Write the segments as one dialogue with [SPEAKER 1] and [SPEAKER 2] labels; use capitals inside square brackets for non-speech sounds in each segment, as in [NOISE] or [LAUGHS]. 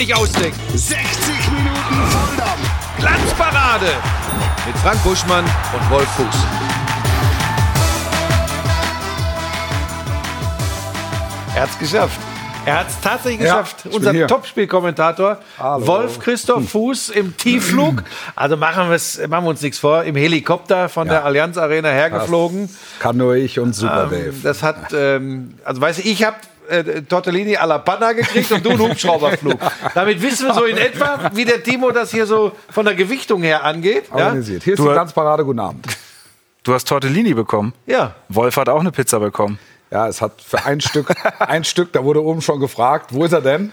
[SPEAKER 1] nicht ausdenken.
[SPEAKER 2] 60 Minuten Volldampf.
[SPEAKER 1] Glanzparade mit Frank Buschmann und Wolf Fuchs. Er hat's geschafft. Er hat es tatsächlich
[SPEAKER 3] Ja,
[SPEAKER 1] geschafft.
[SPEAKER 3] ich
[SPEAKER 1] Unser. Topspielkommentator. Wolf Christoph Fuß im Tiefflug. Also machen, machen wir uns nichts vor. Im Helikopter von der Allianz Arena hergeflogen.
[SPEAKER 3] Kann nur ich und Super Dave.
[SPEAKER 1] Ähm, das hat, ähm, also weißt du, ich habe äh, Tortellini alla Panna gekriegt und du einen Hubschrauberflug. [LAUGHS] Damit wissen wir so in etwa, wie der Timo das hier so von der Gewichtung her angeht. Ja?
[SPEAKER 3] Organisiert. Hier ist
[SPEAKER 4] Du-
[SPEAKER 3] die Glanzparade. Guten Abend.
[SPEAKER 4] Du hast Tortellini bekommen.
[SPEAKER 1] ja.
[SPEAKER 4] Wolf hat auch eine Pizza bekommen.
[SPEAKER 3] Ja, es hat für ein Stück, [LAUGHS] ein Stück, da wurde oben schon gefragt, wo ist er denn?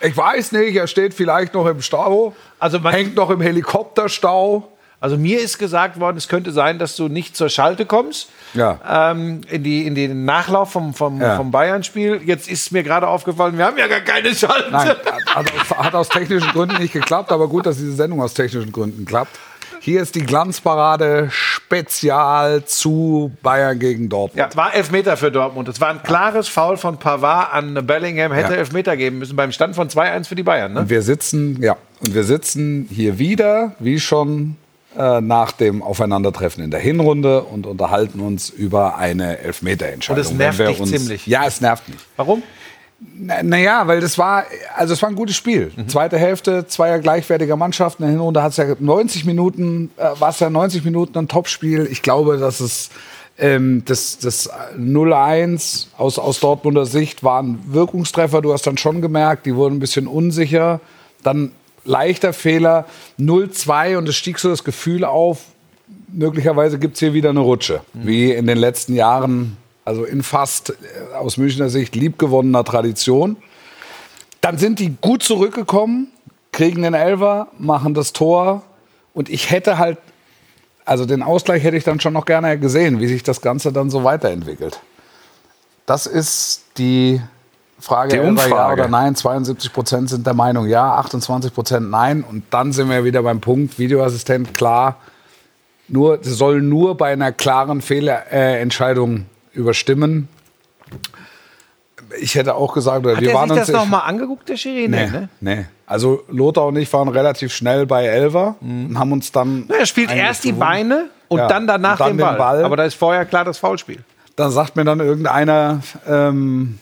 [SPEAKER 3] Ich weiß nicht, er steht vielleicht noch im Stau,
[SPEAKER 1] Also man-
[SPEAKER 3] hängt noch im Helikopterstau.
[SPEAKER 1] Also mir ist gesagt worden, es könnte sein, dass du nicht zur Schalte kommst.
[SPEAKER 3] Ja.
[SPEAKER 1] Ähm, in, die, in den Nachlauf vom, vom,
[SPEAKER 3] Ja.
[SPEAKER 1] vom Bayern-Spiel. Jetzt ist mir gerade aufgefallen, wir haben ja gar keine Schalte.
[SPEAKER 3] Nein, hat, hat aus technischen Gründen nicht geklappt, aber gut, dass diese Sendung aus technischen Gründen klappt. Hier ist die Glanzparade Spezial zu Bayern gegen Dortmund.
[SPEAKER 1] Ja, war Elfmeter für Dortmund. Es war ein klares Foul von Pavard an Bellingham. Hätte
[SPEAKER 3] Ja.
[SPEAKER 1] Elfmeter geben müssen beim Stand von 2-1 für die Bayern. Ne?
[SPEAKER 3] Und wir sitzen, ja, und wir sitzen hier wieder, wie schon äh, nach dem Aufeinandertreffen in der Hinrunde und unterhalten uns über eine Elfmeterentscheidung.
[SPEAKER 1] Und es nervt dich ziemlich.
[SPEAKER 3] Ja, es nervt mich.
[SPEAKER 1] Warum?
[SPEAKER 3] Na- Naja, weil das war, also es war ein gutes Spiel. Zweite Hälfte, zweier gleichwertiger Mannschaften. In der Hinrunde hat es ja 90 Minuten, äh, war es ja 90 Minuten ein Topspiel. Ich glaube, dass es ähm, das, das 0-1 aus, aus Dortmunder Sicht war ein Wirkungstreffer. Du hast dann schon gemerkt, die wurden ein bisschen unsicher. Dann leichter Fehler, 0-2 und es stieg so das Gefühl auf, möglicherweise gibt es hier wieder eine Rutsche, wie in den letzten Jahren, also in fast äh, aus Münchner Sicht liebgewonnener Tradition. Dann sind die gut zurückgekommen, kriegen den Elfer, machen das Tor und ich hätte halt, also den Ausgleich hätte ich dann schon noch gerne gesehen, wie sich das Ganze dann so weiterentwickelt. Das ist die Frage,
[SPEAKER 4] Die
[SPEAKER 3] ja
[SPEAKER 4] Umfrage.
[SPEAKER 3] oder nein. 72 Prozent sind der Meinung ja, 28 Prozent nein. Und dann sind wir wieder beim Punkt, Videoassistent, klar, nur, sie sollen nur bei einer klaren Fehlentscheidung überstimmen. Ich hätte auch gesagt, oder
[SPEAKER 1] Hat
[SPEAKER 3] wir waren
[SPEAKER 1] sich
[SPEAKER 3] uns
[SPEAKER 1] das nochmal angeguckt, der Schiri?
[SPEAKER 3] Nee,
[SPEAKER 1] ne?
[SPEAKER 3] nee. Also Lothar und ich waren relativ schnell bei Elver und haben uns dann.
[SPEAKER 1] Na, Er spielt erst die. Beine und
[SPEAKER 3] Ja,
[SPEAKER 1] dann danach
[SPEAKER 3] und dann
[SPEAKER 1] den,
[SPEAKER 3] den
[SPEAKER 1] Ball.
[SPEAKER 3] Ball.
[SPEAKER 1] Aber da ist vorher klar das Foulspiel.
[SPEAKER 3] Da sagt mir dann irgendeiner, ähm,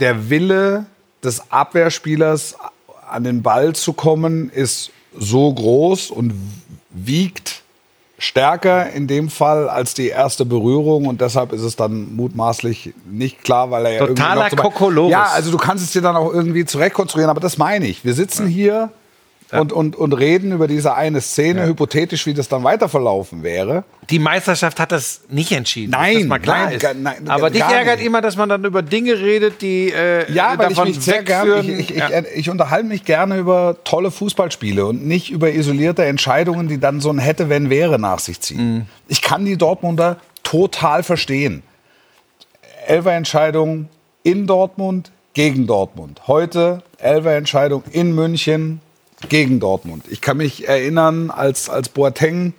[SPEAKER 3] der Wille des Abwehrspielers an den Ball zu kommen, ist so groß und wiegt stärker in dem Fall als die erste Berührung und deshalb ist es dann mutmaßlich nicht klar, weil er ja irgendwie
[SPEAKER 1] Totaler
[SPEAKER 3] noch zum-
[SPEAKER 1] Kokolores.
[SPEAKER 3] Ja, also du kannst es dir dann auch irgendwie zurechtkonstruieren, aber das meine ich. Wir sitzen hier und, und, und reden über diese eine Szene, hypothetisch, wie das dann weiter verlaufen wäre.
[SPEAKER 1] Die Meisterschaft hat das nicht entschieden.
[SPEAKER 3] Nein,
[SPEAKER 1] mal klar
[SPEAKER 3] nein,
[SPEAKER 1] ist.
[SPEAKER 3] gar- nein,
[SPEAKER 1] Aber dich ärgert
[SPEAKER 3] nicht.
[SPEAKER 1] immer, dass man dann über Dinge redet, die äh,
[SPEAKER 3] Ja, weil ich
[SPEAKER 1] davon
[SPEAKER 3] mich sehr gerne,
[SPEAKER 1] wegführen.
[SPEAKER 3] ich, ich,
[SPEAKER 1] Ja.
[SPEAKER 3] ich, ich unterhalte mich gerne über tolle Fußballspiele und nicht über isolierte Entscheidungen, die dann so ein hätte, wenn, wäre nach sich ziehen. Ich kann die Dortmunder total verstehen. Elfer-Entscheidung in Dortmund, gegen Dortmund. Heute Elfer-Entscheidung in München, gegen Dortmund. Ich kann mich erinnern, als, als Boateng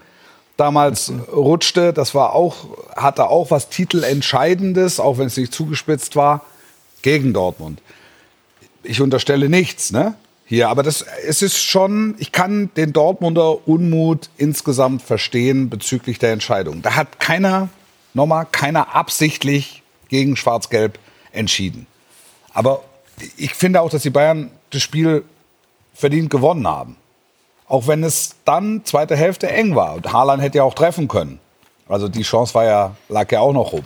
[SPEAKER 3] damals rutschte, das war auch, hatte auch was Titelentscheidendes, auch wenn es nicht zugespitzt war, gegen Dortmund. Ich unterstelle nichts, ne? Hier, aber das, es ist schon, ich kann den Dortmunder Unmut insgesamt verstehen bezüglich der Entscheidung. Da hat keiner, nochmal, keiner absichtlich gegen Schwarz-Gelb entschieden. Aber ich finde auch, dass die Bayern das Spiel verdient gewonnen haben. Auch wenn es dann zweite Hälfte eng war. Und Haaland hätte ja auch treffen können. Also die Chance war ja, lag ja auch noch rum.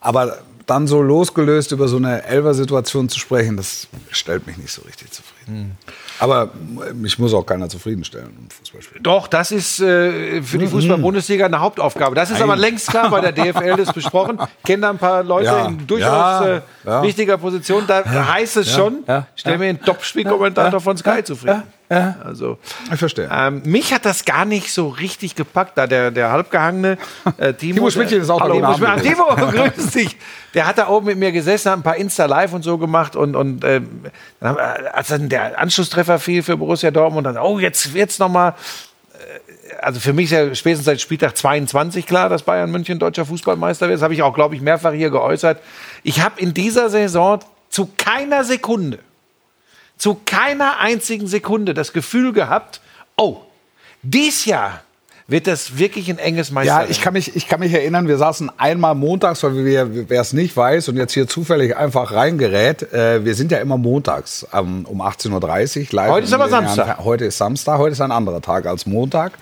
[SPEAKER 3] Aber dann so losgelöst über so eine Elfer-Situation zu sprechen, das stellt mich nicht so richtig zufrieden. Aber mich muss auch keiner zufriedenstellen im Fußballspiel.
[SPEAKER 1] Doch, das ist äh, für die Fußball-Bundesliga eine Hauptaufgabe. Das ist aber längst klar bei der DFL, das besprochen. [LAUGHS] Kennen da ein paar Leute
[SPEAKER 3] Ja.
[SPEAKER 1] in durchaus
[SPEAKER 3] Ja.
[SPEAKER 1] äh, wichtiger Position. Da heißt es schon, stell mir einen Top-Spielkommentator von Sky zufrieden. Also,
[SPEAKER 3] Ich verstehe.
[SPEAKER 1] ähm, mich hat das gar nicht so richtig gepackt, da der, der halbgehangene äh, [LAUGHS] Timo.
[SPEAKER 3] Timo Schmidtchen ist auch
[SPEAKER 1] Hallo. Timo. Timo, [LAUGHS] grüß dich. Der hat da oben mit mir gesessen, hat ein paar Insta-Live und so gemacht und, und dann wir- als dann der Anschlusstreffer fiel für Borussia Dortmund, dann, oh, jetzt wird's noch mal also für mich ist ja spätestens seit Spieltag 22 klar, dass Bayern München deutscher Fußballmeister wird. Das habe ich auch, glaube ich, mehrfach hier geäußert. Ich habe in dieser Saison zu keiner Sekunde, zu keiner einzigen Sekunde das Gefühl gehabt, oh, dies Jahr wird das wirklich ein enges Meisterrennen.
[SPEAKER 3] Ja, ich kann, mich, ich kann mich erinnern, wir saßen einmal montags, weil wir, wer es nicht weiß und jetzt hier zufällig einfach reingerät, äh, wir sind ja immer montags ähm, um 18.30 Uhr.
[SPEAKER 1] Heute ist aber Samstag.
[SPEAKER 3] Jahren- Heute ist Samstag, heute ist ein anderer Tag als Montag.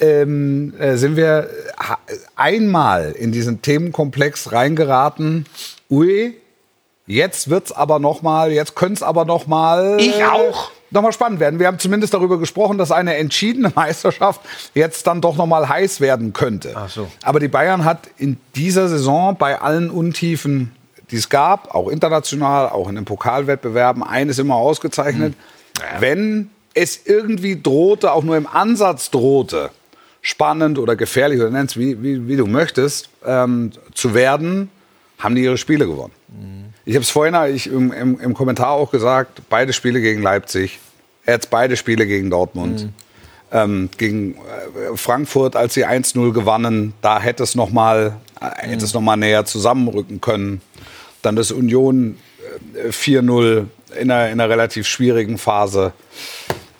[SPEAKER 3] Ähm, äh, sind wir ha- einmal in diesen Themenkomplex reingeraten. Ui, jetzt wird's aber noch mal, jetzt könnte es aber noch mal.
[SPEAKER 1] Ich auch.
[SPEAKER 3] Nochmal spannend werden. Wir haben zumindest darüber gesprochen, dass eine entschiedene [LAUGHS] Meisterschaft jetzt dann doch noch mal heiß werden könnte.
[SPEAKER 1] Ach so.
[SPEAKER 3] Aber die Bayern hat in dieser Saison bei allen Untiefen, die es gab, auch international, auch in den Pokalwettbewerben, eines immer ausgezeichnet. Wenn es irgendwie drohte, auch nur im Ansatz drohte, spannend oder gefährlich oder nenn's wie, wie, wie du möchtest, ähm, zu werden, haben die ihre Spiele gewonnen. Ich habe es vorhin ich, im, im, im Kommentar auch gesagt, beide Spiele gegen Leipzig, jetzt beide Spiele gegen Dortmund. Ähm, gegen äh, Frankfurt, als sie 1-0 gewannen, da hätte es noch mal, äh, hätte es noch mal näher zusammenrücken können. Dann das Union äh, 4-0 in einer, in einer relativ schwierigen Phase.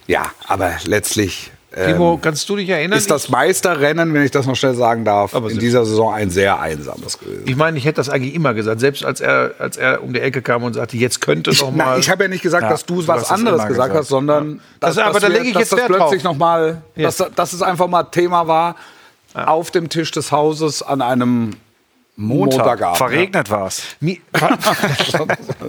[SPEAKER 3] Ja, aber letztlich
[SPEAKER 1] Timo,
[SPEAKER 3] ähm,
[SPEAKER 1] kannst du dich erinnern?
[SPEAKER 3] ist das Meisterrennen, wenn ich das noch schnell sagen darf,
[SPEAKER 1] Aber
[SPEAKER 3] in dieser Saison ein sehr einsames gewesen.
[SPEAKER 1] ich meine, ich hätte das eigentlich immer gesagt, selbst als er, als er um die Ecke kam und sagte, jetzt könnte
[SPEAKER 3] Ich,
[SPEAKER 1] noch
[SPEAKER 3] na,
[SPEAKER 1] mal.
[SPEAKER 3] ich habe ja nicht gesagt,
[SPEAKER 4] Ja,
[SPEAKER 3] dass du was
[SPEAKER 4] es
[SPEAKER 3] anderes gesagt,
[SPEAKER 4] gesagt.
[SPEAKER 3] hast, sondern
[SPEAKER 1] Das- aber da lege ich
[SPEAKER 3] dass
[SPEAKER 1] jetzt
[SPEAKER 3] das
[SPEAKER 1] Wert
[SPEAKER 3] plötzlich
[SPEAKER 1] drauf.
[SPEAKER 3] noch mal,
[SPEAKER 1] Ja.
[SPEAKER 3] dass, dass es einfach mal Thema war auf dem Tisch des Hauses an einem
[SPEAKER 4] Montag.
[SPEAKER 3] Montagabend.
[SPEAKER 4] Verregnet war's.
[SPEAKER 1] mir, [LAUGHS]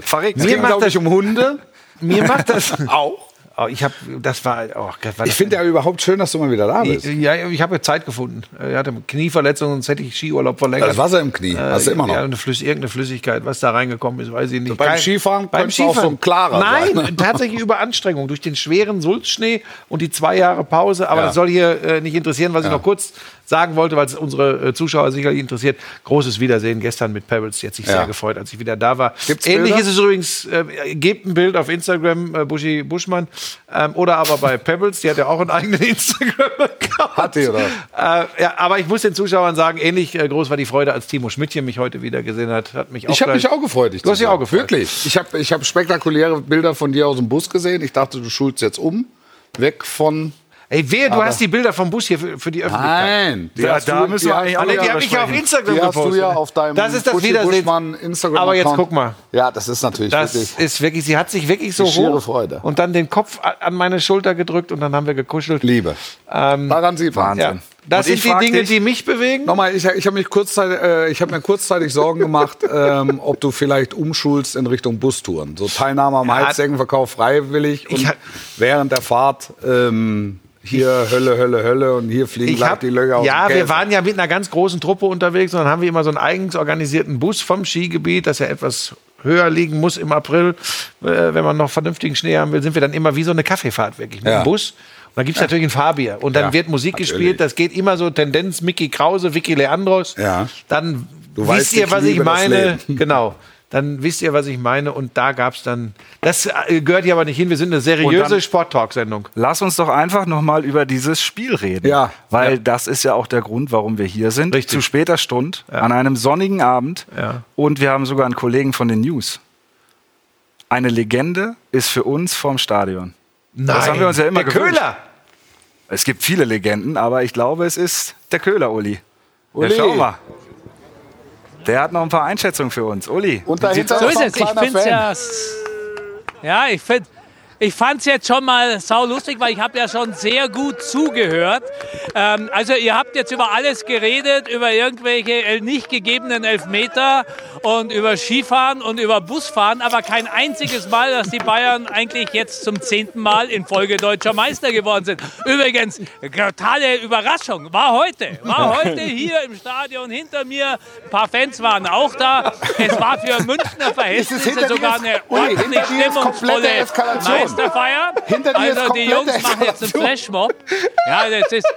[SPEAKER 4] Verregnet.
[SPEAKER 3] Es
[SPEAKER 1] Mir
[SPEAKER 3] ging,
[SPEAKER 1] macht
[SPEAKER 3] glaube ich,
[SPEAKER 1] das-
[SPEAKER 3] um Hunde.
[SPEAKER 1] mir macht das. [LAUGHS]
[SPEAKER 3] Auch.
[SPEAKER 1] Oh, ich habe, das war, oh war
[SPEAKER 3] Ich finde ja überhaupt schön, dass du mal wieder da bist.
[SPEAKER 1] Ja, ich habe Zeit gefunden. Er hatte Knieverletzung, sonst hätte ich Skiurlaub verlängert.
[SPEAKER 3] Das Wasser im Knie. Hast du immer noch.
[SPEAKER 1] Ja, eine Flüss irgendeine Flüssigkeit, was da reingekommen ist, weiß ich nicht.
[SPEAKER 3] beim Skifahren
[SPEAKER 1] beim
[SPEAKER 3] es auch so ein klarer
[SPEAKER 1] Nein,
[SPEAKER 3] sein. [LAUGHS]
[SPEAKER 1] tatsächlich über Anstrengung. Durch den schweren Sulzschnee und die zwei Jahre Pause. Aber
[SPEAKER 3] Ja.
[SPEAKER 1] das soll hier äh, nicht interessieren, was ich noch kurz sagen wollte, weil es unsere äh, Zuschauer sicherlich interessiert. Großes Wiedersehen gestern mit Pebbles. Die hat sich
[SPEAKER 3] Ja.
[SPEAKER 1] sehr gefreut, als ich wieder da war.
[SPEAKER 3] Gibt's
[SPEAKER 1] Ähnlich
[SPEAKER 3] Bilder?
[SPEAKER 1] ist es übrigens, äh, gebt ein Bild auf Instagram, äh, Buschi Buschmann. Ähm, oder aber bei Pebbles, die hat ja auch einen eigenen [LAUGHS] Instagram-Account.
[SPEAKER 3] Hat die, oder?
[SPEAKER 1] Äh, ja, aber ich muss den Zuschauern sagen, ähnlich äh, groß war die Freude, als Timo Schmidtchen mich heute wieder gesehen hat. Hat mich auch
[SPEAKER 3] Ich habe mich auch gefreut. Dich
[SPEAKER 1] Du hast dich auch gefreut.
[SPEAKER 3] Wirklich. Ich habe ich hab spektakuläre Bilder von dir aus dem Bus gesehen. Ich dachte, du schulst jetzt um. Weg von.
[SPEAKER 1] Ey, wehe, du
[SPEAKER 3] Aber-
[SPEAKER 1] hast die Bilder vom Bus hier für, für die Öffentlichkeit.
[SPEAKER 3] Nein. Die
[SPEAKER 4] Da- da
[SPEAKER 3] du-
[SPEAKER 4] müssen wir eigentlich auch
[SPEAKER 1] Ah,
[SPEAKER 4] Ja,
[SPEAKER 1] die habe ich ja auf. Instagram
[SPEAKER 3] Die hast du
[SPEAKER 1] gepostet.
[SPEAKER 3] ja auf deinem
[SPEAKER 1] das ist das Wiedersehen.
[SPEAKER 3] Instagram
[SPEAKER 1] Aber jetzt guck mal.
[SPEAKER 3] Ja, das ist natürlich
[SPEAKER 1] Das
[SPEAKER 3] wirklich.
[SPEAKER 1] ist wirklich, sie hat sich wirklich so
[SPEAKER 3] Die schiere
[SPEAKER 1] hoch
[SPEAKER 3] Freude.
[SPEAKER 1] und dann den Kopf an meine Schulter gedrückt und dann haben wir gekuschelt.
[SPEAKER 3] Liebe. Daran sieht man.
[SPEAKER 4] Wahnsinn.
[SPEAKER 1] Ja. Das
[SPEAKER 4] Und ich
[SPEAKER 1] sind die Dinge,
[SPEAKER 4] dich-
[SPEAKER 1] die mich bewegen.
[SPEAKER 3] Nochmal, ich, ich habe mich kurzzeitig, äh, ich habe mir kurzzeitig Sorgen gemacht, [LAUGHS] ähm, ob du vielleicht umschulst in Richtung Bustouren. So Teilnahme am
[SPEAKER 1] Ja.
[SPEAKER 3] Heizsäckenverkauf freiwillig und
[SPEAKER 1] Ich
[SPEAKER 3] während der Fahrt ähm, hier Hölle, Hölle, Hölle und hier fliegen
[SPEAKER 1] hab,
[SPEAKER 3] die Löcher aus
[SPEAKER 1] ja, wir waren ja mit einer ganz großen Truppe unterwegs und dann haben wir immer so einen eigens organisierten Bus vom Skigebiet, das ja etwas höher liegen muss im April, äh, wenn man noch vernünftigen Schnee haben will, sind wir dann immer wie so eine Kaffeefahrt wirklich mit
[SPEAKER 3] Ja.
[SPEAKER 1] dem Bus. Und dann gibt es natürlich ein Fahrbier. Und dann
[SPEAKER 3] Ja,
[SPEAKER 1] wird Musik
[SPEAKER 3] natürlich.
[SPEAKER 1] gespielt. Das geht immer so Tendenz Mickey Krause, Vicky Leandros.
[SPEAKER 3] Ja.
[SPEAKER 1] Dann
[SPEAKER 3] Du
[SPEAKER 1] wisst
[SPEAKER 3] weißt,
[SPEAKER 1] ihr, was ich meine. Genau. Dann wisst ihr, was ich meine. Und da gab es dann. Das äh, gehört hier aber nicht hin. Wir sind eine seriöse Sport-Talk-Sendung.
[SPEAKER 4] Lass uns doch einfach noch mal über dieses Spiel reden.
[SPEAKER 3] Ja.
[SPEAKER 4] Weil
[SPEAKER 1] Ja.
[SPEAKER 4] das ist ja auch der Grund, warum wir hier sind.
[SPEAKER 1] Richtig.
[SPEAKER 4] Zu später Stunde, an einem sonnigen Abend.
[SPEAKER 1] Ja.
[SPEAKER 4] Und wir haben sogar einen Kollegen von den News. Eine Legende ist für uns vorm Stadion. Das haben wir uns ja immer
[SPEAKER 1] Der
[SPEAKER 4] gewünscht.
[SPEAKER 1] Köhler.
[SPEAKER 4] Es gibt viele Legenden, aber ich glaube, es ist der Köhler, Uli.
[SPEAKER 3] Uli.
[SPEAKER 4] Ja, schau mal. Der hat noch ein paar Einschätzungen für uns. Uli,
[SPEAKER 3] Und dahinter?
[SPEAKER 5] So
[SPEAKER 3] ist
[SPEAKER 5] es. Ich finde es ja. Ja, ich finde. Ich fand es jetzt schon mal sau lustig, weil ich habe ja schon sehr gut zugehört. Ähm, also ihr habt jetzt über alles geredet, über irgendwelche äh, nicht gegebenen Elfmeter und über Skifahren und über Busfahren, aber kein einziges Mal, dass die Bayern eigentlich jetzt zum zehnten Mal in Folge deutscher Meister geworden sind. Übrigens, totale Überraschung, war heute, war heute hier im Stadion hinter mir. Ein paar Fans waren auch da. Es war für Münchner Verhältnisse sogar eine ordentlich stimmungsvolle
[SPEAKER 3] Eskalation.
[SPEAKER 5] Meisterfeier.
[SPEAKER 3] Hinter dir ist
[SPEAKER 5] also die
[SPEAKER 3] komplette
[SPEAKER 5] Jungs machen jetzt einen. Flashmob. Ja, das ist.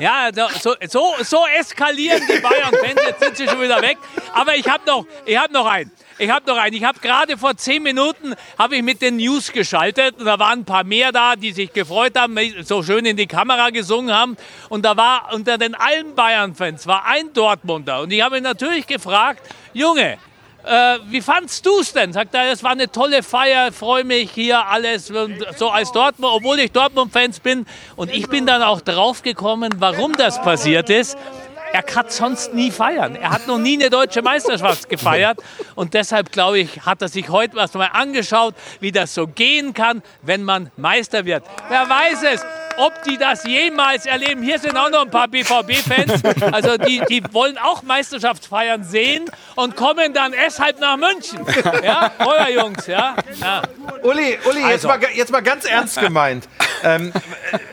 [SPEAKER 5] Ja, so, so, so eskalieren die Bayern-Fans. Jetzt sind sie schon wieder weg. Aber ich habe noch, ich hab noch einen. Ich habe noch einen. Ich habe gerade vor zehn Minuten habe ich mit den News geschaltet und da waren ein paar mehr da, die sich gefreut haben, so schön in die Kamera gesungen haben. Und da war unter den allen Bayern-Fans war ein Dortmunder und ich habe ihn natürlich gefragt, Junge, äh, wie fandst du es denn? Sagt er, es war eine tolle Feier, freue mich hier alles und so als Dortmund, obwohl ich Dortmund-Fans bin. Und ich bin dann auch draufgekommen, warum das passiert ist. Er kann sonst nie feiern. Er hat noch nie eine deutsche Meisterschaft gefeiert. Und deshalb, glaube ich, hat er sich heute was mal angeschaut, wie das so gehen kann, wenn man Meister wird. Wer weiß es? ob die das jemals erleben. Hier sind auch noch ein paar BVB-Fans. Also die, die wollen auch Meisterschaftsfeiern sehen und kommen dann deshalb nach München. Ja, euer Jungs, ja. ja.
[SPEAKER 1] Uli, Uli jetzt,
[SPEAKER 5] Also.
[SPEAKER 1] mal, jetzt mal ganz ernst gemeint. Ähm,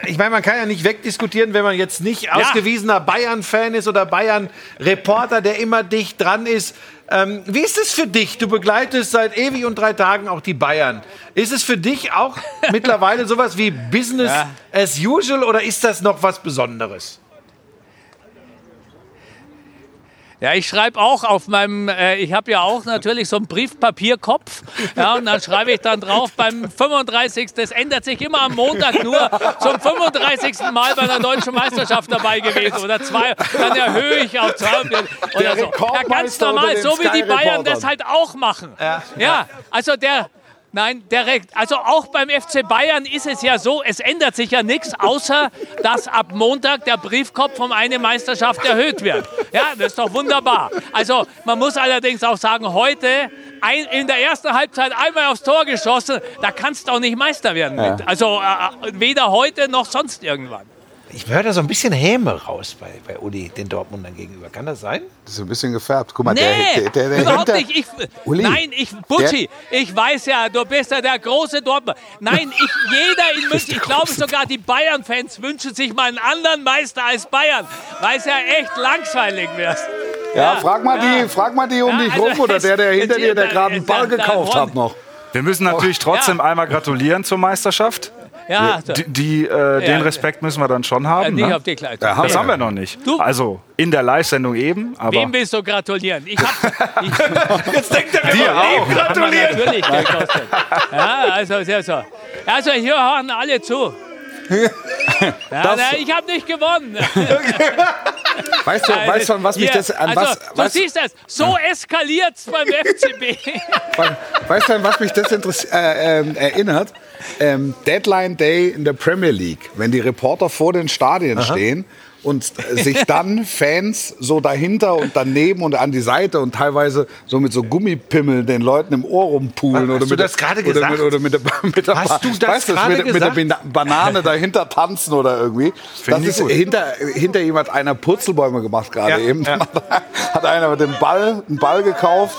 [SPEAKER 1] ich meine, man kann ja nicht wegdiskutieren, wenn man jetzt nicht ausgewiesener Bayern-Fan ist oder Bayern-Reporter, der immer dicht dran ist. Ähm, wie ist es für dich? Du begleitest seit ewig und drei Tagen auch die Bayern. Ist es für dich auch mittlerweile sowas wie Business
[SPEAKER 5] Ja.
[SPEAKER 1] as usual oder ist das noch was Besonderes?
[SPEAKER 5] Ja, ich schreibe auch auf meinem, äh, ich habe ja auch natürlich so einen Briefpapierkopf. Ja, und dann schreibe ich dann drauf beim 35. Das ändert sich immer am Montag nur zum 35. Mal bei einer deutschen Meisterschaft dabei gewesen oder zwei. Dann erhöhe ich auf zwei oder so. Ja, ganz normal, so wie die Bayern das halt auch machen. Ja, also der. Nein, direkt. Also auch beim FC Bayern ist es ja so, es ändert sich ja nichts, außer dass ab Montag der Briefkopf um eine Meisterschaft erhöht wird. Ja, das ist doch wunderbar. Also man muss allerdings auch sagen, heute ein, in der ersten Halbzeit einmal aufs Tor geschossen, da kannst du auch nicht Meister werden. Mit. Also äh, weder heute noch sonst irgendwann.
[SPEAKER 1] Ich höre da so ein bisschen Häme raus bei, bei Uli, den Dortmundern gegenüber. Kann das sein?
[SPEAKER 3] Das ist ein bisschen gefärbt. Guck mal,
[SPEAKER 5] Nee,
[SPEAKER 3] der, der, der, der
[SPEAKER 5] überhaupt
[SPEAKER 3] hinter-
[SPEAKER 5] nicht. Ich,
[SPEAKER 3] Uli,
[SPEAKER 5] nein, ich, Butschi, ich weiß ja, du bist ja der große Dortmund. Nein, ich, jeder in München, ich glaube sogar die Bayern-Fans wünschen sich mal einen anderen Meister als Bayern, weil es ja echt langweilig wird.
[SPEAKER 3] Ja, frag mal die, frag mal die um
[SPEAKER 5] Ja,
[SPEAKER 3] dich
[SPEAKER 5] also
[SPEAKER 3] rum oder der, der hinter dir, der gerade einen Ball gekauft hat noch.
[SPEAKER 4] Wir müssen natürlich trotzdem einmal gratulieren zur Meisterschaft.
[SPEAKER 5] Ja, so.
[SPEAKER 4] Die, die, äh, den Respekt müssen wir dann schon haben.
[SPEAKER 5] nicht
[SPEAKER 4] ne?
[SPEAKER 5] auf die Kleidung.
[SPEAKER 3] Ja,
[SPEAKER 4] Das haben wir noch nicht.
[SPEAKER 5] Du-
[SPEAKER 4] Also in der Live-Sendung eben, aber
[SPEAKER 5] Wem willst du gratulieren? Ich hab, [LAUGHS] ich,
[SPEAKER 1] Jetzt denkt er,
[SPEAKER 4] Dir auch.
[SPEAKER 1] gratulieren.
[SPEAKER 5] natürlich gekostet. Ja, also, sehr so. Also, hier hören alle zu. [LAUGHS] Ja, na, ich habe nicht gewonnen.
[SPEAKER 3] Weißt du, weißt du, an was mich
[SPEAKER 5] Hier,
[SPEAKER 3] das, an
[SPEAKER 5] also,
[SPEAKER 3] was,
[SPEAKER 5] du
[SPEAKER 3] weißt,
[SPEAKER 5] siehst das, so eskaliert's beim FCB.
[SPEAKER 3] weißt du, an was mich das äh, ähm, erinnert? Ähm, Deadline Day in der Premier League, wenn die Reporter vor den Stadien stehen und [LAUGHS] sich dann Fans so dahinter und daneben und an die Seite und teilweise so mit so Gummipimmeln den Leuten im Ohr rumpulen.
[SPEAKER 1] Hast
[SPEAKER 3] oder
[SPEAKER 1] du
[SPEAKER 3] mit
[SPEAKER 1] das gerade
[SPEAKER 3] oder
[SPEAKER 1] gesagt?
[SPEAKER 3] Mit, oder mit der, mit der
[SPEAKER 1] Hast du das
[SPEAKER 3] weißt
[SPEAKER 1] gerade
[SPEAKER 3] mit, mit der Banane [LAUGHS] dahinter tanzen oder irgendwie. Das
[SPEAKER 4] ich
[SPEAKER 3] ist
[SPEAKER 4] gut.
[SPEAKER 3] hinter, hinter ihm hat einer Purzelbäume gemacht gerade
[SPEAKER 1] Ja,
[SPEAKER 3] eben.
[SPEAKER 1] ja. [LAUGHS]
[SPEAKER 3] Hat einer den Ball, einen Ball gekauft.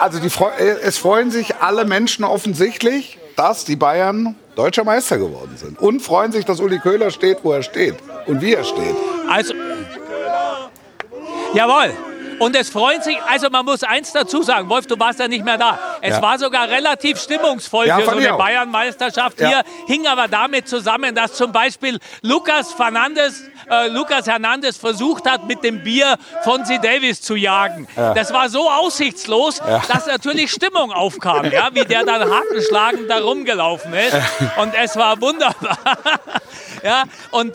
[SPEAKER 3] Also die, freu- es freuen sich alle Menschen offensichtlich, dass die Bayern deutscher Meister geworden sind. Und freuen sich, dass Uli Köhler steht, wo er steht und wie er steht.
[SPEAKER 5] Also, jawohl. Und es freuen sich, also man muss eins dazu sagen, Wolf, du warst ja nicht mehr da. Es
[SPEAKER 3] Ja.
[SPEAKER 5] war sogar relativ stimmungsvoll
[SPEAKER 3] Ja,
[SPEAKER 5] für so eine. Bayern-Meisterschaft
[SPEAKER 3] Ja.
[SPEAKER 5] hier, hing aber damit zusammen, dass zum Beispiel Lukas Fernandes, äh, Lukas Hernandez versucht hat, mit dem Bier Fonzie Davis zu jagen. Das war so aussichtslos, dass natürlich Stimmung aufkam, ja, wie der dann hakenschlagend da rumgelaufen ist. Und es war wunderbar. [LAUGHS] Ja, und,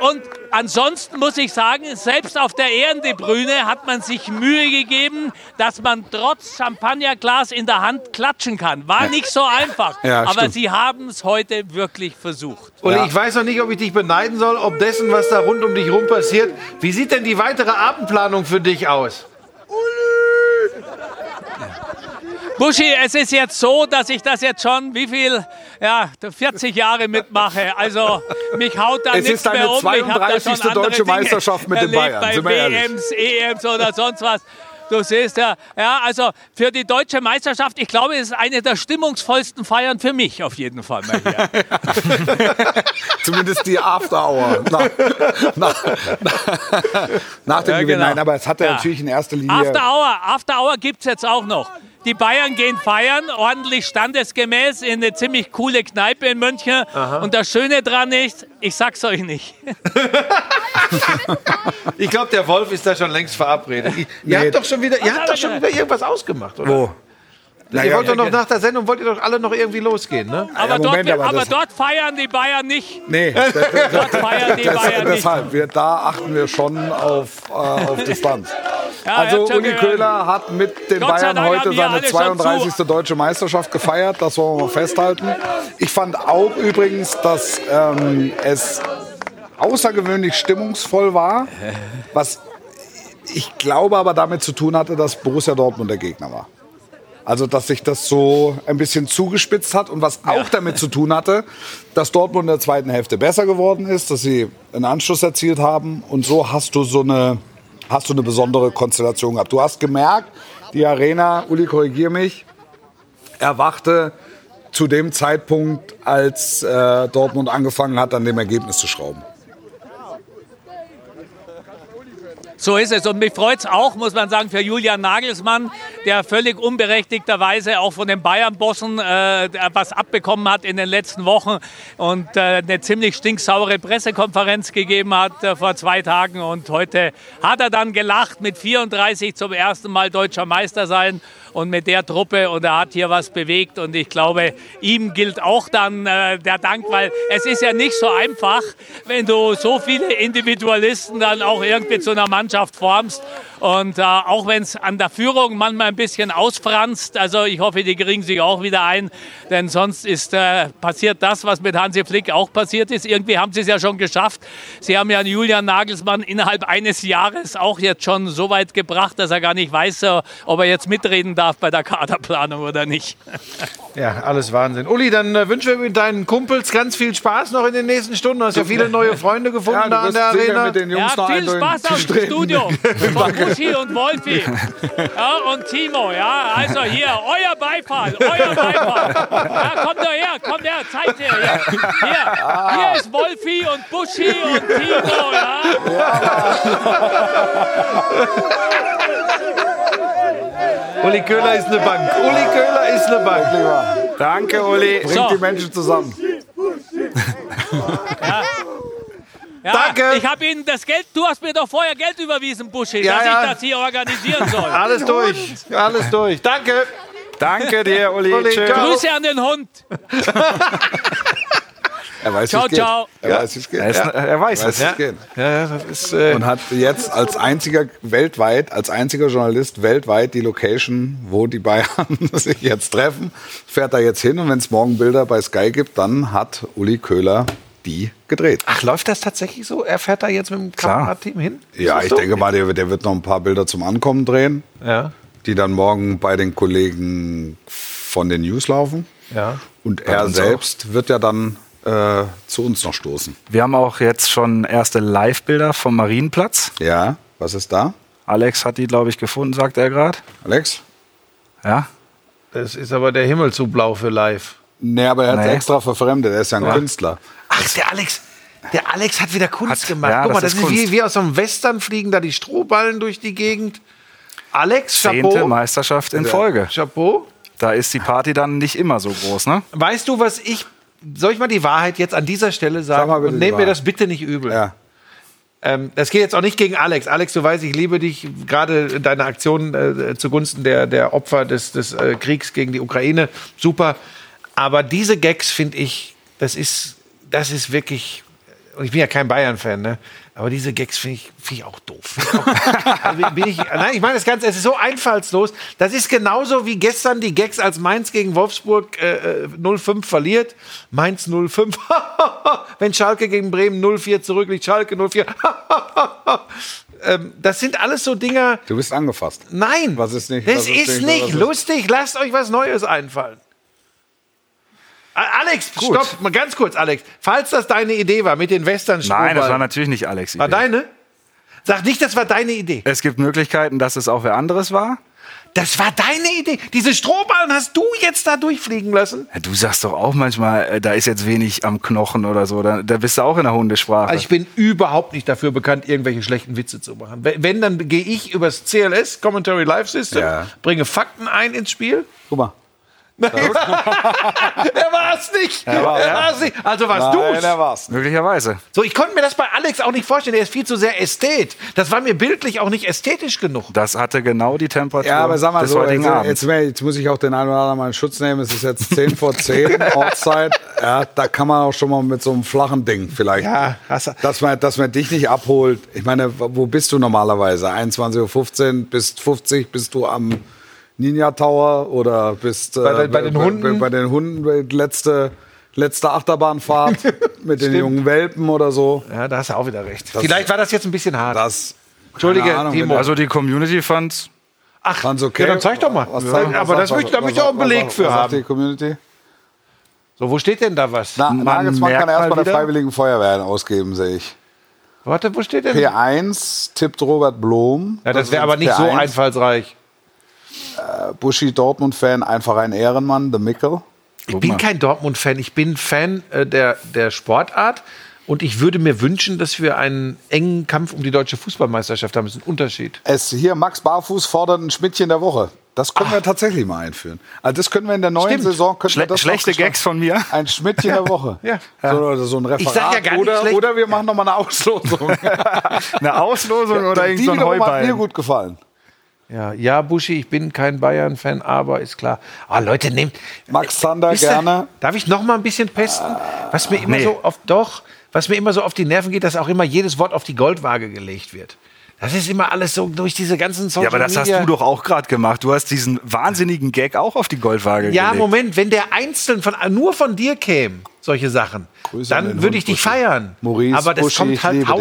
[SPEAKER 5] und ansonsten muss ich sagen, selbst auf der Ehrendebrüne hat man sich Mühe gegeben, dass man trotz Champagnerglas in der Hand klatschen kann. War nicht so einfach,
[SPEAKER 3] Ja,
[SPEAKER 5] aber
[SPEAKER 3] stimmt.
[SPEAKER 5] sie haben es heute wirklich versucht.
[SPEAKER 3] Ja.
[SPEAKER 1] ich weiß noch nicht, ob ich dich beneiden soll, ob dessen, was da rund um dich rum passiert. Wie sieht denn die weitere Abendplanung für dich aus?
[SPEAKER 5] Buschi, es ist jetzt so, dass ich das jetzt schon, wie viel, ja, 40 Jahre mitmache. Also mich haut da
[SPEAKER 3] Es
[SPEAKER 5] nichts
[SPEAKER 3] ist deine
[SPEAKER 5] mehr um. Hab da schon
[SPEAKER 3] 32.
[SPEAKER 5] andere
[SPEAKER 3] deutsche
[SPEAKER 5] Dinge
[SPEAKER 3] Meisterschaft mit den Bayern, sind wir
[SPEAKER 5] Bei
[SPEAKER 3] ehrlich.
[SPEAKER 5] WMs, EMs oder sonst was. Du siehst ja, ja, also für die deutsche Meisterschaft, ich glaube, es ist eine der stimmungsvollsten Feiern für mich auf jeden Fall mal hier. [LAUGHS]
[SPEAKER 3] Zumindest die After Hour. Nach, nach, nach dem
[SPEAKER 5] Ja,
[SPEAKER 3] Gewinn.
[SPEAKER 5] genau.
[SPEAKER 3] Nein, aber es hat ja natürlich in erster Linie.
[SPEAKER 5] After Hour, After Hour gibt es jetzt auch noch. Die Bayern gehen feiern, ordentlich standesgemäß in eine ziemlich coole Kneipe in München. Und das Schöne dran ist, ich sag's euch nicht. [LAUGHS]
[SPEAKER 1] Ich glaube, der Wolf ist da schon längst verabredet. Ihr
[SPEAKER 3] Nee.
[SPEAKER 1] habt doch schon wieder, ihr habt
[SPEAKER 5] hat
[SPEAKER 1] doch schon wieder irgendwas ausgemacht, oder?
[SPEAKER 3] Wo? Ja,
[SPEAKER 1] ihr
[SPEAKER 3] ja,
[SPEAKER 1] wollt doch
[SPEAKER 3] ja,
[SPEAKER 1] noch nach der Sendung, wollt ihr doch alle noch irgendwie losgehen, ne?
[SPEAKER 5] Aber,
[SPEAKER 3] Moment,
[SPEAKER 5] dort,
[SPEAKER 3] aber
[SPEAKER 5] aber, dort feiern die Bayern nicht.
[SPEAKER 3] Nee, [LAUGHS]
[SPEAKER 5] Dort feiern die
[SPEAKER 3] das,
[SPEAKER 5] Bayern nicht.
[SPEAKER 3] deshalb, wir, da achten wir schon auf, äh, auf Distanz. [LAUGHS]
[SPEAKER 5] Ja,
[SPEAKER 3] Also
[SPEAKER 5] gehört.
[SPEAKER 3] Köhler hat mit den Bayern heute seine
[SPEAKER 5] alle schon
[SPEAKER 3] 32. deutsche Meisterschaft gefeiert. Das wollen wir mal festhalten. Ich fand auch übrigens, dass ähm, es außergewöhnlich stimmungsvoll war, [LAUGHS] was ich glaube aber damit zu tun hatte, dass Borussia Dortmund der Gegner war. Also, dass sich das so ein bisschen zugespitzt hat und was auch damit zu tun hatte, dass Dortmund in der zweiten Hälfte besser geworden ist, dass sie einen Anschluss erzielt haben und so hast du so eine, hast du eine besondere Konstellation gehabt. Du hast gemerkt, die Arena, Uli, korrigier mich, erwachte zu dem Zeitpunkt, als äh, Dortmund angefangen hat, an dem Ergebnis zu schrauben.
[SPEAKER 5] So ist es. Und mich freut es auch, muss man sagen, für Julian Nagelsmann, der völlig unberechtigterweise auch von den Bayern-Bossen äh, was abbekommen hat in den letzten Wochen und äh, eine ziemlich stinksaure Pressekonferenz gegeben hat äh, vor zwei Tagen. Und heute hat er dann gelacht mit 34 zum ersten Mal deutscher Meister sein und mit der Truppe und er hat hier was bewegt und ich glaube, ihm gilt auch dann äh, der Dank, weil es ist ja nicht so einfach, wenn du so viele Individualisten dann auch irgendwie zu einer Mannschaft Mannschaft formst und äh, auch wenn es an der Führung manchmal ein bisschen ausfranst, also ich hoffe, die kriegen sich auch wieder ein, denn sonst ist äh, passiert das, was mit Hansi Flick auch passiert ist. Irgendwie haben sie es ja schon geschafft. Sie haben ja Julian Nagelsmann innerhalb eines Jahres auch jetzt schon so weit gebracht, dass er gar nicht weiß, äh, ob er jetzt mitreden darf bei der Kaderplanung oder nicht. [LAUGHS]
[SPEAKER 1] Ja, alles Wahnsinn. Uli, dann äh, wünschen wir mit deinen Kumpels ganz viel Spaß noch in den nächsten Stunden. Du hast ja viele neue Freunde gefunden da an der Arena.
[SPEAKER 3] mit den Jungs
[SPEAKER 5] Ja,
[SPEAKER 3] noch
[SPEAKER 5] viel Spaß dem
[SPEAKER 3] streben.
[SPEAKER 5] Studio [LAUGHS] von Buschi und Wolfi ja, und Timo. Ja, also hier, euer Beifall, euer Beifall. Ja, kommt doch her, kommt her, zeigt her. Ja. Hier, hier ist Wolfi und Buschi und Timo. Ja.
[SPEAKER 1] Uli Köhler ist eine Bank. Uli Köhler ist eine Bank.
[SPEAKER 3] Lieber,
[SPEAKER 4] Danke, Uli.
[SPEAKER 3] bringt
[SPEAKER 5] So.
[SPEAKER 3] die Menschen zusammen.
[SPEAKER 5] Ja,
[SPEAKER 1] Danke.
[SPEAKER 5] Ich habe Ihnen das Geld, du hast mir doch vorher Geld überwiesen, Buschi,
[SPEAKER 1] Ja,
[SPEAKER 5] dass
[SPEAKER 1] ja.
[SPEAKER 5] ich das hier organisieren soll. [LAUGHS]
[SPEAKER 1] Alles durch. Alles durch. Danke.
[SPEAKER 4] Danke dir, Uli.
[SPEAKER 1] Uli.
[SPEAKER 5] Grüße an den Hund. [LAUGHS]
[SPEAKER 3] Er weiß,
[SPEAKER 5] Ciao, ciao.
[SPEAKER 3] Er weiß, es geht.
[SPEAKER 4] Er, ist, er weiß
[SPEAKER 3] weiß,
[SPEAKER 4] es.
[SPEAKER 1] Ja, ja, ist. Äh,
[SPEAKER 3] Und hat jetzt als einziger weltweit, als einziger Journalist weltweit die Location, wo die Bayern [LAUGHS] sich jetzt treffen, fährt er jetzt hin und wenn es morgen Bilder bei Sky gibt, dann hat Uli Köhler die gedreht.
[SPEAKER 1] ach, läuft das tatsächlich so? Er fährt da jetzt mit dem. Kamerateam hin? Ist
[SPEAKER 3] Ja, ich
[SPEAKER 1] so?
[SPEAKER 3] denke mal, der, der wird noch ein paar Bilder zum Ankommen drehen,
[SPEAKER 1] Ja.
[SPEAKER 3] die dann morgen bei den Kollegen von den News laufen.
[SPEAKER 1] Ja.
[SPEAKER 3] Und er selbst wird ja dann äh, zu uns noch stoßen.
[SPEAKER 4] Wir haben auch jetzt schon erste Live-Bilder vom Marienplatz.
[SPEAKER 3] Ja, was ist da?
[SPEAKER 4] Alex hat die, glaube ich, gefunden, sagt er gerade.
[SPEAKER 3] Alex?
[SPEAKER 4] Ja.
[SPEAKER 1] Das ist aber der Himmel zu blau für live.
[SPEAKER 3] Nee, aber er hat
[SPEAKER 4] Nee.
[SPEAKER 3] extra verfremdet. Er ist ja ein
[SPEAKER 4] Ja.
[SPEAKER 3] Künstler.
[SPEAKER 1] Ach, der Alex. Der Alex hat wieder Kunst
[SPEAKER 4] Hat-
[SPEAKER 1] gemacht.
[SPEAKER 4] ja,
[SPEAKER 1] Guck mal,
[SPEAKER 4] das
[SPEAKER 1] das
[SPEAKER 4] ist
[SPEAKER 1] wie, wie aus so einem Western fliegen da die Strohballen durch die Gegend. Alex,
[SPEAKER 4] Zehnte
[SPEAKER 1] Chapeau.
[SPEAKER 4] Meisterschaft in Folge.
[SPEAKER 1] Chapeau.
[SPEAKER 4] Da ist die Party dann nicht immer so groß, ne?
[SPEAKER 1] Weißt du, was ich. Soll ich mal die Wahrheit jetzt an dieser Stelle sagen?
[SPEAKER 3] Sag
[SPEAKER 1] und
[SPEAKER 3] die
[SPEAKER 1] nehm mir das bitte nicht übel.
[SPEAKER 3] Ja.
[SPEAKER 1] Ähm, das geht jetzt auch nicht gegen Alex. Alex, du weißt, ich liebe dich. Gerade deine Aktion äh, zugunsten der, der Opfer des, des äh, Kriegs gegen die Ukraine. Super. Aber diese Gags finde ich, das ist, das ist wirklich. Und ich bin ja kein Bayern-Fan, ne? Aber diese Gags finde ich, find ich auch doof. [LAUGHS] Also bin ich, nein, ich meine das Ganze, es ist so einfallslos. Das ist genauso wie gestern die Gags, als Mainz gegen Wolfsburg äh, äh, 0-5 verliert. Mainz 0-5. [LAUGHS] Wenn Schalke gegen Bremen 0-4 zurückliegt, Schalke 0-4. [LAUGHS] ähm, das sind alles so Dinger.
[SPEAKER 3] Du bist angefasst.
[SPEAKER 1] Nein,
[SPEAKER 3] Was ist nicht-
[SPEAKER 1] das
[SPEAKER 3] was ist
[SPEAKER 1] ist
[SPEAKER 3] nicht-
[SPEAKER 1] nicht
[SPEAKER 3] was ist-
[SPEAKER 1] lustig. Lasst euch was Neues einfallen. Alex, stopp, mal ganz kurz, Alex. Falls das deine Idee war mit den western
[SPEAKER 4] Nein, das war natürlich nicht Alex.
[SPEAKER 1] war
[SPEAKER 4] Idee.
[SPEAKER 1] deine? Sag nicht, das war deine Idee.
[SPEAKER 4] Es gibt Möglichkeiten, dass es auch wer anderes war.
[SPEAKER 1] Das war deine Idee. Diese Strohballen hast du jetzt da durchfliegen lassen.
[SPEAKER 4] Ja, du sagst doch auch manchmal, äh, da ist jetzt wenig am Knochen oder so. Da, da bist du auch in der Hundesprache.
[SPEAKER 1] Also ich bin überhaupt nicht dafür bekannt, irgendwelche schlechten Witze zu machen. Wenn, wenn, dann gehe ich übers CLS, Commentary Live System,
[SPEAKER 3] Ja.
[SPEAKER 1] bringe Fakten ein ins Spiel.
[SPEAKER 3] Guck mal. [LAUGHS]
[SPEAKER 1] er war es nicht. Er war es nicht. Also warst
[SPEAKER 3] Nein,
[SPEAKER 1] du's.
[SPEAKER 3] er war's.
[SPEAKER 4] Möglicherweise.
[SPEAKER 1] So, ich konnte mir das bei Alex auch nicht vorstellen. Der ist viel zu sehr ästhet. Das war mir bildlich auch nicht ästhetisch genug.
[SPEAKER 4] Das hatte genau die Temperatur
[SPEAKER 3] Ja, aber sag mal so,
[SPEAKER 4] heutigen
[SPEAKER 3] jetzt, jetzt, jetzt muss ich auch den einen oder anderen mal in Schutz nehmen. Es ist jetzt 10 vor 10 [LAUGHS] Ortszeit. Ja, da kann man auch schon mal mit so einem flachen Ding vielleicht.
[SPEAKER 1] Ja, hast du-
[SPEAKER 3] dass, man, dass man dich nicht abholt. Ich meine, wo bist du normalerweise? 21.15 Uhr, bis 50 bist du am Ninja Tower oder bist äh,
[SPEAKER 1] Bei den- bei den Hunden?
[SPEAKER 3] Bei, bei den Hunden, letzte, letzte Achterbahnfahrt [LAUGHS] mit den jungen Welpen oder so.
[SPEAKER 1] Ja, da hast du auch wieder recht. Vielleicht war das jetzt ein bisschen hart.
[SPEAKER 3] Das,
[SPEAKER 1] Entschuldige,
[SPEAKER 3] Ahnung,
[SPEAKER 1] Timo.
[SPEAKER 4] also die Community fand
[SPEAKER 1] Ach,
[SPEAKER 3] Fand's okay.
[SPEAKER 1] ja, dann zeig doch mal.
[SPEAKER 3] Was
[SPEAKER 1] Ja,
[SPEAKER 3] zeigt-
[SPEAKER 1] aber
[SPEAKER 3] was
[SPEAKER 1] das da
[SPEAKER 3] was
[SPEAKER 1] möchte ich auch einen Beleg
[SPEAKER 3] was
[SPEAKER 1] für haben.
[SPEAKER 3] die Community?
[SPEAKER 1] So, wo steht denn da was?
[SPEAKER 3] Na,
[SPEAKER 4] Man
[SPEAKER 3] Nagelsmann kann erst
[SPEAKER 4] mal
[SPEAKER 3] bei der Freiwilligen Feuerwehr ausgeben, sehe ich.
[SPEAKER 1] Warte, wo steht denn?
[SPEAKER 3] P1 tippt Robert Blom.
[SPEAKER 1] Ja, das wäre aber nicht so
[SPEAKER 3] P1.
[SPEAKER 1] Einfallsreich.
[SPEAKER 3] Buschi Dortmund-Fan, einfach ein Ehrenmann, The Mickel.
[SPEAKER 1] Ich bin kein Dortmund-Fan. Ich bin Fan äh, der, der Sportart. Und ich würde mir wünschen, dass wir einen engen Kampf um die deutsche Fußballmeisterschaft haben. Das ist ein Unterschied.
[SPEAKER 3] Es hier, Max Barfuß fordert ein Schmidtchen der Woche. Das können wir tatsächlich mal einführen. Also das können wir in der neuen
[SPEAKER 1] Stimmt.
[SPEAKER 3] Saison.
[SPEAKER 4] Schle
[SPEAKER 3] das
[SPEAKER 4] schlechte Gags von mir.
[SPEAKER 3] Ein Schmidtchen der [LAUGHS] Woche.
[SPEAKER 1] Ja.
[SPEAKER 3] So, oder so ein Referat.
[SPEAKER 1] Ich sag ja gar nicht
[SPEAKER 3] oder,
[SPEAKER 1] schlecht.
[SPEAKER 3] oder wir machen noch mal eine Auslosung. [LAUGHS]
[SPEAKER 4] Eine Auslosung oder
[SPEAKER 3] Die
[SPEAKER 4] irgendein so ein
[SPEAKER 3] wiederum hat mir gut gefallen.
[SPEAKER 1] Ja, ja, Buschi, ich bin kein Bayern-Fan, aber ist klar. Ah, Leute, nehmt.
[SPEAKER 3] Max
[SPEAKER 1] ihr,
[SPEAKER 3] gerne.
[SPEAKER 1] Darf ich noch mal ein bisschen pesten? Was mir immer
[SPEAKER 4] Nee.
[SPEAKER 1] so auf doch, was mir immer so auf die Nerven geht, dass auch immer jedes Wort auf die Goldwaage gelegt wird. Das ist immer alles so durch diese ganzen Social
[SPEAKER 4] Ja, aber das hast
[SPEAKER 1] Media.
[SPEAKER 4] du doch auch gerade gemacht. Du hast diesen wahnsinnigen Gag auch auf die Goldwaage
[SPEAKER 1] Ja,
[SPEAKER 4] gelegt.
[SPEAKER 1] Moment, wenn der einzeln von nur von dir käme, solche Sachen,
[SPEAKER 3] Grüße
[SPEAKER 1] dann würde ich dich feiern.
[SPEAKER 3] Maurice,
[SPEAKER 1] aber das
[SPEAKER 3] Buschi,
[SPEAKER 1] kommt
[SPEAKER 3] ich
[SPEAKER 1] halt
[SPEAKER 3] liebe dich.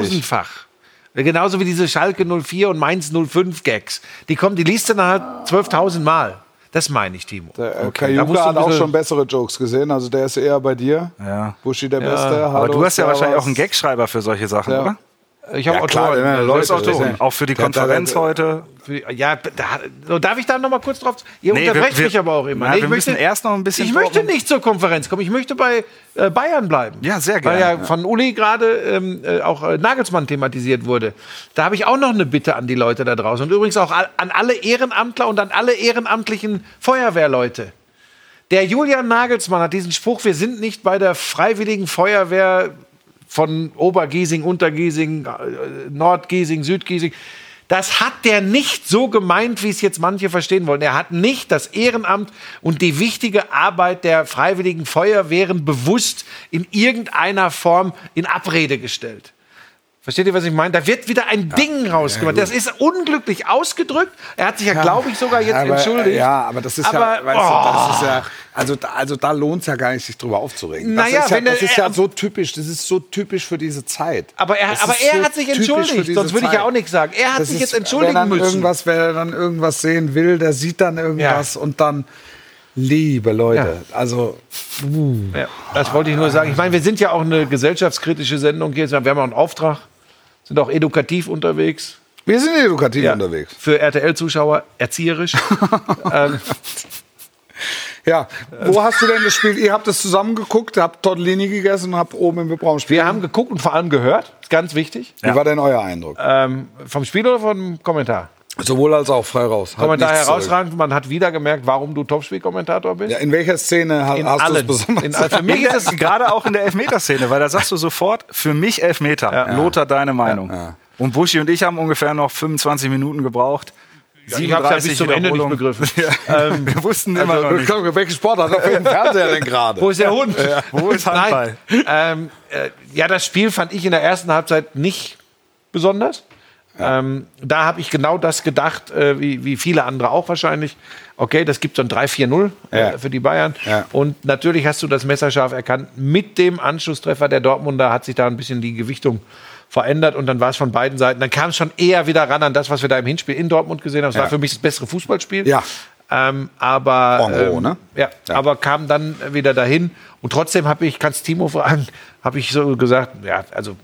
[SPEAKER 1] Genauso wie diese Schalke 04 und Mainz 05 Gags. Die kommen, die liest du dann halt 12.000 Mal. Das meine ich, Timo.
[SPEAKER 3] Der äh,
[SPEAKER 1] Da musst
[SPEAKER 3] Kajuka
[SPEAKER 1] du
[SPEAKER 3] hat auch schon bessere Jokes gesehen. Also der ist eher bei dir.
[SPEAKER 4] Ja.
[SPEAKER 3] Buschi der Beste.
[SPEAKER 4] Aber
[SPEAKER 3] Hallo,
[SPEAKER 4] du hast ja wahrscheinlich auch einen Gagschreiber für solche Sachen,
[SPEAKER 3] Ja.
[SPEAKER 4] oder?
[SPEAKER 1] Ich habe
[SPEAKER 3] Ja,
[SPEAKER 1] auch
[SPEAKER 3] klar,
[SPEAKER 1] Autoren.
[SPEAKER 3] ja, Leute,
[SPEAKER 1] Autoren.
[SPEAKER 3] ja-
[SPEAKER 4] Auch für die Konferenz
[SPEAKER 3] der-
[SPEAKER 4] heute.
[SPEAKER 1] Für- Ja, da, darf ich da noch mal kurz drauf? Ihr
[SPEAKER 4] Nee,
[SPEAKER 1] unterbrecht
[SPEAKER 4] wir-
[SPEAKER 1] mich aber auch immer.
[SPEAKER 4] Na,
[SPEAKER 1] Nee, ich
[SPEAKER 4] müssen erst noch ein bisschen
[SPEAKER 1] Ich möchte nicht zur Konferenz kommen. Ich möchte bei äh, Bayern bleiben.
[SPEAKER 4] Ja, sehr
[SPEAKER 1] Weil
[SPEAKER 4] gerne.
[SPEAKER 1] ja von Uli gerade ähm, äh, auch äh, Nagelsmann thematisiert wurde. Da habe ich auch noch eine Bitte an die Leute da draußen. Und übrigens auch an alle Ehrenamtler und an alle ehrenamtlichen Feuerwehrleute. Der Julian Nagelsmann hat diesen Spruch, wir sind nicht bei der Freiwilligen Feuerwehr von Obergiesing, Untergiesing, äh, Nordgiesing, Südgiesing. Das hat der nicht so gemeint, wie es jetzt manche verstehen wollen. Er hat nicht das Ehrenamt und die wichtige Arbeit der Freiwilligen Feuerwehren bewusst in irgendeiner Form in Abrede gestellt. Versteht ihr, was ich meine? Da wird wieder ein Ding rausgemacht. das ist unglücklich ausgedrückt. Er hat sich ja, glaube ich, sogar jetzt
[SPEAKER 3] aber,
[SPEAKER 1] entschuldigt.
[SPEAKER 3] Ja, aber das ist
[SPEAKER 1] Aber,
[SPEAKER 3] ja, weißt du,
[SPEAKER 1] oh.
[SPEAKER 3] das ist ja, also, da- also da lohnt es ja gar nicht, sich drüber aufzuregen. Das
[SPEAKER 1] Naja,
[SPEAKER 3] ist ja,
[SPEAKER 1] wenn er-
[SPEAKER 3] das ist ja so typisch, das ist so typisch für diese Zeit.
[SPEAKER 1] Aber er,
[SPEAKER 3] Das
[SPEAKER 1] aber er
[SPEAKER 3] so
[SPEAKER 1] hat sich entschuldigt, sonst würde ich ja auch nichts sagen. Er hat
[SPEAKER 3] Das
[SPEAKER 1] sich
[SPEAKER 3] ist,
[SPEAKER 1] jetzt entschuldigen
[SPEAKER 3] wenn
[SPEAKER 1] müssen.
[SPEAKER 3] Irgendwas, wer dann irgendwas sehen will, der sieht dann irgendwas und dann, liebe Leute, also
[SPEAKER 1] Ja, das wollte ich nur sagen. Ich meine, wir sind ja auch eine gesellschaftskritische Sendung hier. Wir haben auch einen Auftrag, sind auch edukativ unterwegs.
[SPEAKER 3] wir sind edukativ unterwegs.
[SPEAKER 1] Für RTL-Zuschauer erzieherisch. [LAUGHS] ähm,
[SPEAKER 3] Ja, wo hast du denn gespielt? Ihr habt es zusammen geguckt, habt Tortellini gegessen und habt oben im Webraum gespielt.
[SPEAKER 1] wir haben geguckt und vor allem gehört. Ist ganz wichtig.
[SPEAKER 3] Wie war denn euer Eindruck?
[SPEAKER 1] Ähm, vom Spiel oder vom Kommentar?
[SPEAKER 3] Sowohl als auch frei raus.
[SPEAKER 1] Kommentar herausragend. Man hat wieder gemerkt, warum du Topspielkommentator bist.
[SPEAKER 3] Ja, in welcher Szene
[SPEAKER 1] In
[SPEAKER 3] hast du es besonders?
[SPEAKER 1] In, für mich [LAUGHS] ist es
[SPEAKER 4] Gerade auch in der Elfmeterszene, weil da sagst du sofort, für mich Elfmeter. Lothar, deine Meinung. Und Buschi und ich haben ungefähr noch 25 Minuten gebraucht.
[SPEAKER 1] ich hab's ja bis zum Ende nicht begriffen. [LAUGHS]
[SPEAKER 4] Ja. Wir wussten immer noch nicht.
[SPEAKER 3] Welchen Sport hat er für den Fernseher denn gerade? [LAUGHS]
[SPEAKER 1] Wo ist der Hund?
[SPEAKER 4] Wo ist Handball?
[SPEAKER 1] Nein. Ähm, äh, ja, das Spiel fand ich in der ersten Halbzeit nicht besonders. Ähm, da habe ich genau das gedacht, äh, wie, wie viele andere auch wahrscheinlich. Okay, das gibt so ein 3-4-0 äh,
[SPEAKER 3] Ja.
[SPEAKER 1] für die Bayern.
[SPEAKER 3] Ja.
[SPEAKER 1] Und natürlich hast du das messerscharf erkannt. Mit dem Anschlusstreffer der Dortmunder hat sich da ein bisschen die Gewichtung verändert und dann war es von beiden Seiten. Dann kam es schon eher wieder ran an das, was wir da im Hinspiel in Dortmund gesehen haben. Es war für mich das bessere Fußballspiel.
[SPEAKER 3] Ja.
[SPEAKER 1] Ähm, aber,
[SPEAKER 3] En gros,
[SPEAKER 1] ähm,
[SPEAKER 3] ne?
[SPEAKER 1] ja,
[SPEAKER 3] Ja.
[SPEAKER 1] aber kam dann wieder dahin. Und trotzdem habe ich, kannst Timo fragen, habe ich so gesagt, ja, also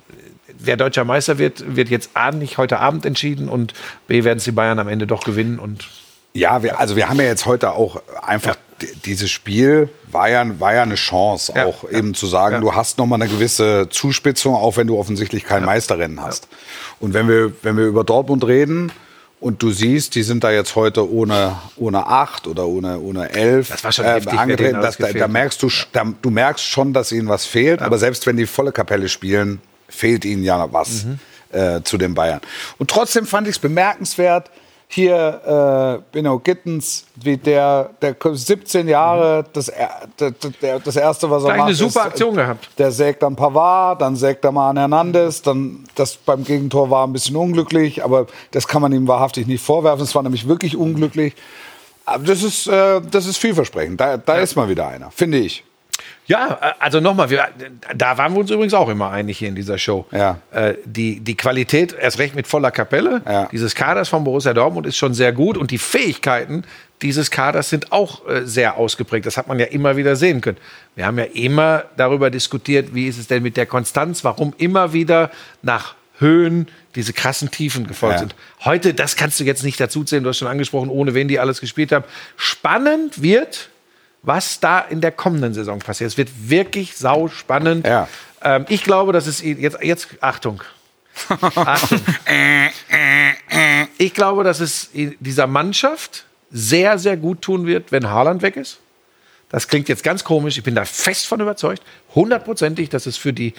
[SPEAKER 1] wer deutscher Meister wird, wird jetzt A nicht heute Abend entschieden und B werden es die Bayern am Ende doch gewinnen. Und
[SPEAKER 3] Ja, wir, also wir haben ja jetzt heute auch einfach d- dieses Spiel war ja, war ja eine Chance,
[SPEAKER 1] Ja.
[SPEAKER 3] auch eben zu sagen,
[SPEAKER 1] Ja.
[SPEAKER 3] du hast noch mal eine gewisse Zuspitzung, auch wenn du offensichtlich kein Meisterrennen hast. Und wenn wir, wenn wir über Dortmund reden Und du siehst, die sind da jetzt heute ohne, ohne acht oder ohne, ohne elf
[SPEAKER 1] Das war schon heftig, wer
[SPEAKER 3] angetreten. Das, da, da merkst du, da, du merkst schon, dass ihnen was fehlt. Aber selbst wenn die volle Kapelle spielen, fehlt ihnen ja noch was
[SPEAKER 1] Mhm.
[SPEAKER 3] äh, zu den Bayern. Und trotzdem fand ich es bemerkenswert, hier äh, Benno Gittens, wie der, der 17 Jahre, das, er- der, der, das erste, was er
[SPEAKER 1] Gleich
[SPEAKER 3] macht,
[SPEAKER 1] eine super
[SPEAKER 3] ist,
[SPEAKER 1] Aktion gehabt.
[SPEAKER 3] der sägt dann Pavard, dann sägt er mal an Hernandez, dann das beim Gegentor war ein bisschen unglücklich, aber das kann man ihm wahrhaftig nicht vorwerfen. Es war nämlich wirklich unglücklich. Aber das ist, äh, das ist vielversprechend. Da, da ist mal wieder einer, finde ich.
[SPEAKER 1] Ja, äh, also nochmal, da waren wir uns übrigens auch immer einig hier in dieser Show.
[SPEAKER 3] Ja.
[SPEAKER 1] Äh, die, die Qualität, erst recht mit voller Kapelle,
[SPEAKER 3] Ja.
[SPEAKER 1] dieses Kaders von Borussia Dortmund ist schon sehr gut und die Fähigkeiten dieses Kaders sind auch äh, sehr ausgeprägt. Das hat man ja immer wieder sehen können. Wir haben ja immer darüber diskutiert, wie ist es denn mit der Konstanz, warum immer wieder nach Höhen diese krassen Tiefen gefolgt
[SPEAKER 3] Ja.
[SPEAKER 1] sind. Heute, das kannst du jetzt nicht dazu zählen, du hast schon angesprochen, ohne wen die alles gespielt haben. Spannend wird, was da in der kommenden Saison passiert. Es wird wirklich sau spannend.
[SPEAKER 3] Ja.
[SPEAKER 1] Ähm, ich glaube, dass es jetzt, jetzt Achtung. [LAUGHS] Achtung. ich glaube, dass es in dieser Mannschaft sehr, sehr gut tun wird, wenn Haaland weg ist. Das klingt jetzt ganz komisch. Ich bin da fest von überzeugt, hundertprozentig, dass es für die,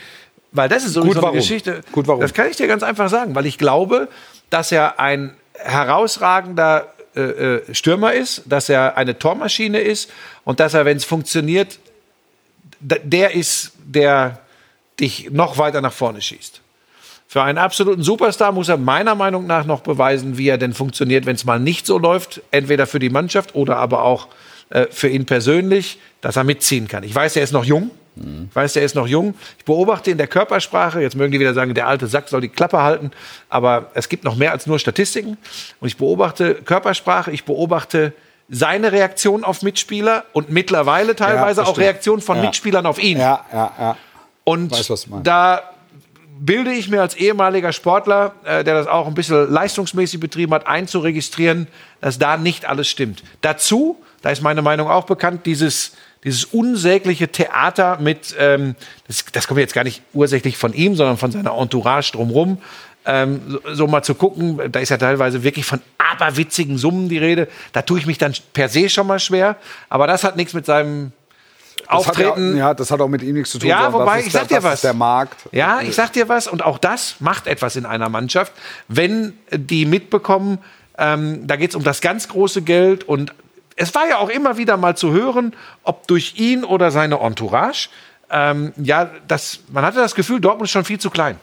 [SPEAKER 1] weil das ist so eine? Geschichte.
[SPEAKER 3] Gut, warum?
[SPEAKER 1] Das kann ich dir ganz einfach sagen, weil ich glaube, dass er ein herausragender äh, äh, Stürmer ist, dass er eine Tormaschine ist und dass er, wenn es funktioniert, der ist, der dich noch weiter nach vorne schießt. Für einen absoluten Superstar muss er meiner Meinung nach noch beweisen, wie er denn funktioniert, wenn es mal nicht so läuft. Entweder für die Mannschaft oder aber auch äh, für ihn persönlich, dass er mitziehen kann. Ich weiß, er ist noch jung. Ich weiß, er ist noch jung. Ich beobachte in der Körpersprache, jetzt mögen die wieder sagen, der alte Sack soll die Klappe halten, aber es gibt noch mehr als nur Statistiken. Und ich beobachte Körpersprache, ich beobachte seine Reaktion auf Mitspieler und mittlerweile teilweise
[SPEAKER 3] das
[SPEAKER 1] auch. Reaktion von
[SPEAKER 3] Ja.
[SPEAKER 1] Mitspielern auf ihn.
[SPEAKER 3] Ja, ja, ja.
[SPEAKER 1] Und
[SPEAKER 3] Weiß,
[SPEAKER 1] da bilde ich mir als ehemaliger Sportler, äh, der das auch ein bisschen leistungsmäßig betrieben hat, einzuregistrieren, dass da nicht alles stimmt. Dazu, da ist meine Meinung auch bekannt, dieses, dieses unsägliche Theater mit, ähm, das, das kommt jetzt gar nicht ursächlich von ihm, sondern von seiner Entourage drumherum. Ähm, so, so mal zu gucken, da ist ja teilweise wirklich von aberwitzigen Summen die Rede. Da tue ich mich dann per se schon mal schwer. Aber das hat nichts mit seinem Auftreten.
[SPEAKER 3] ja, ja, das hat auch mit ihm nichts zu tun.
[SPEAKER 1] Ja, wobei, ich sag
[SPEAKER 3] der,
[SPEAKER 1] dir
[SPEAKER 3] das
[SPEAKER 1] was.
[SPEAKER 3] Ist der Markt.
[SPEAKER 1] Ja, ich sag dir was, und auch das macht etwas in einer Mannschaft, wenn die mitbekommen, ähm, da geht es um das ganz große Geld und es war ja auch immer wieder mal zu hören, ob durch ihn oder seine Entourage, ähm, ja, das, man hatte das Gefühl, Dortmund ist schon viel zu klein.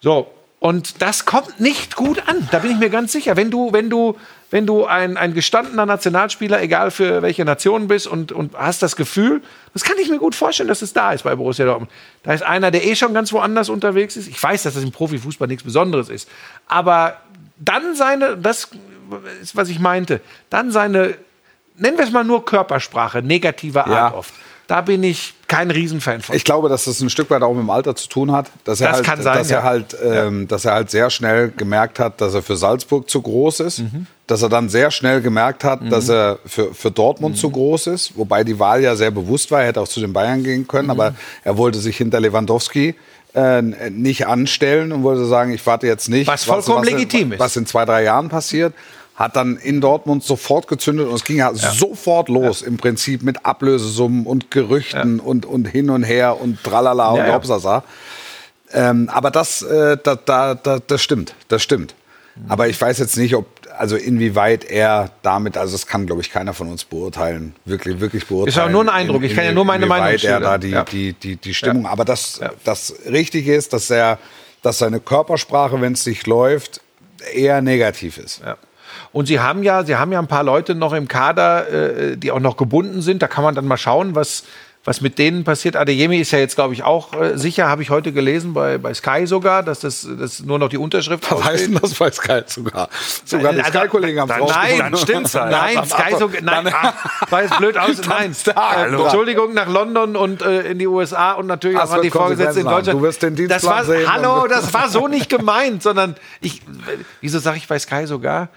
[SPEAKER 1] So, und das kommt nicht gut an, da bin ich mir ganz sicher. Wenn du, wenn du, wenn du ein, ein gestandener Nationalspieler, egal für welche Nation bist und, und hast das Gefühl, das kann ich mir gut vorstellen, dass es da ist bei Borussia Dortmund. Da ist einer, der eh schon ganz woanders unterwegs ist. Ich weiß, dass das im Profifußball nichts Besonderes ist. Aber dann seine, das ist, was ich meinte, dann seine, nennen wir es mal nur Körpersprache, negativer Art
[SPEAKER 3] Ja.
[SPEAKER 1] oft. Da bin ich kein Riesenfan von.
[SPEAKER 3] Ich glaube, dass das ein Stück weit auch mit dem Alter zu tun hat. Dass er
[SPEAKER 1] Das
[SPEAKER 3] halt,
[SPEAKER 1] kann sein,
[SPEAKER 3] dass
[SPEAKER 1] ja.
[SPEAKER 3] er halt, ähm, dass er halt sehr schnell gemerkt hat, dass er für Salzburg zu groß ist.
[SPEAKER 1] Mhm.
[SPEAKER 3] Dass er dann sehr schnell gemerkt hat, dass er für, für Dortmund
[SPEAKER 1] Mhm.
[SPEAKER 3] zu groß ist. Wobei die Wahl ja sehr bewusst war. Er hätte auch zu den Bayern gehen können,
[SPEAKER 1] Mhm.
[SPEAKER 3] aber er wollte sich hinter Lewandowski äh, nicht anstellen und wollte sagen, ich warte jetzt nicht,
[SPEAKER 1] Was vollkommen legitim ist.
[SPEAKER 3] was in zwei, drei Jahren passiert. Hat dann in Dortmund sofort gezündet und es ging ja, sofort los im Prinzip mit Ablösesummen und Gerüchten und, und hin und her und tralala und
[SPEAKER 1] Ja, ja.
[SPEAKER 3] Hopsasa. Ähm, aber das, äh, da, da, da, das stimmt, das stimmt. Aber ich weiß jetzt nicht, ob, also inwieweit er damit, also das kann, glaube ich, keiner von uns beurteilen, wirklich, wirklich beurteilen.
[SPEAKER 1] Ist auch nur ein Eindruck. Ich kann ja nur meine Meinung
[SPEAKER 3] inwieweit er da
[SPEAKER 1] schildern.
[SPEAKER 3] die,
[SPEAKER 1] Ja.
[SPEAKER 3] die, die, die Stimmung, aber das, das Richtige ist, dass er, dass seine Körpersprache, wenn es nicht läuft, eher negativ ist.
[SPEAKER 1] Ja. Und sie haben ja, sie haben ja ein paar Leute noch im Kader, äh, die auch noch gebunden sind. Da kann man dann mal schauen, was, was mit denen passiert. Adeyemi ist ja jetzt, glaube ich, auch äh, sicher, habe ich heute gelesen, bei, bei Sky sogar, dass das dass nur noch die Unterschrift
[SPEAKER 3] Was heißt denn das bei Sky sogar? Sogar die
[SPEAKER 1] Also,
[SPEAKER 3] Sky-Kollegen haben es
[SPEAKER 1] Nein,
[SPEAKER 3] rausgefunden. [LAUGHS]
[SPEAKER 4] Dann stimmt's halt.
[SPEAKER 1] Nein, Sky sogar. Nein, ach, war jetzt blöd [LAUGHS] aus. Nein. Äh,
[SPEAKER 3] hallo.
[SPEAKER 1] Entschuldigung, nach London und äh, in die USA und natürlich
[SPEAKER 3] Das
[SPEAKER 1] auch an die Vorgesetzten in
[SPEAKER 3] Konsequenzen haben.
[SPEAKER 1] Deutschland.
[SPEAKER 3] Du wirst den
[SPEAKER 1] das
[SPEAKER 3] Dienstplan
[SPEAKER 1] war,
[SPEAKER 3] sehen
[SPEAKER 1] Hallo, das war so nicht gemeint, sondern ich. Wieso sage ich bei Sky sogar?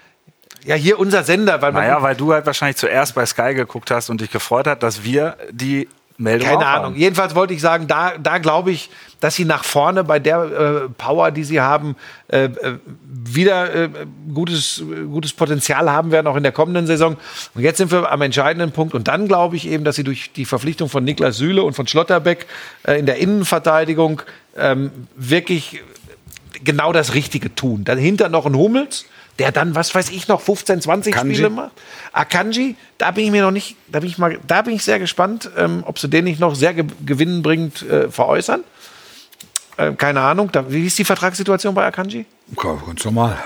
[SPEAKER 1] Ja, hier unser Sender, weil
[SPEAKER 4] Naja, weil du halt wahrscheinlich zuerst bei Sky geguckt hast und dich gefreut hat, dass wir die Meldung
[SPEAKER 1] Keine Ahnung.
[SPEAKER 4] haben.
[SPEAKER 1] Jedenfalls wollte ich sagen, da, da glaube ich, dass sie nach vorne bei der äh, Power, die sie haben, äh, äh, wieder äh, gutes, gutes Potenzial haben werden, auch in der kommenden Saison. Und jetzt sind wir am entscheidenden Punkt. Und dann glaube ich eben, dass sie durch die Verpflichtung von Niklas Süle und von Schlotterbeck äh, in der Innenverteidigung ähm, wirklich genau das Richtige tun. Dahinter noch ein Hummels, der dann, was weiß ich, noch 15, 20
[SPEAKER 3] Akanji.
[SPEAKER 1] Spiele macht. Akanji, da bin ich mir noch nicht, da bin ich mal, da bin ich sehr gespannt, ähm, ob sie den nicht noch sehr ge gewinnbringend äh, veräußern. Ähm, keine Ahnung. Da, wie ist die Vertragssituation bei Akanji?
[SPEAKER 3] Ganz normal.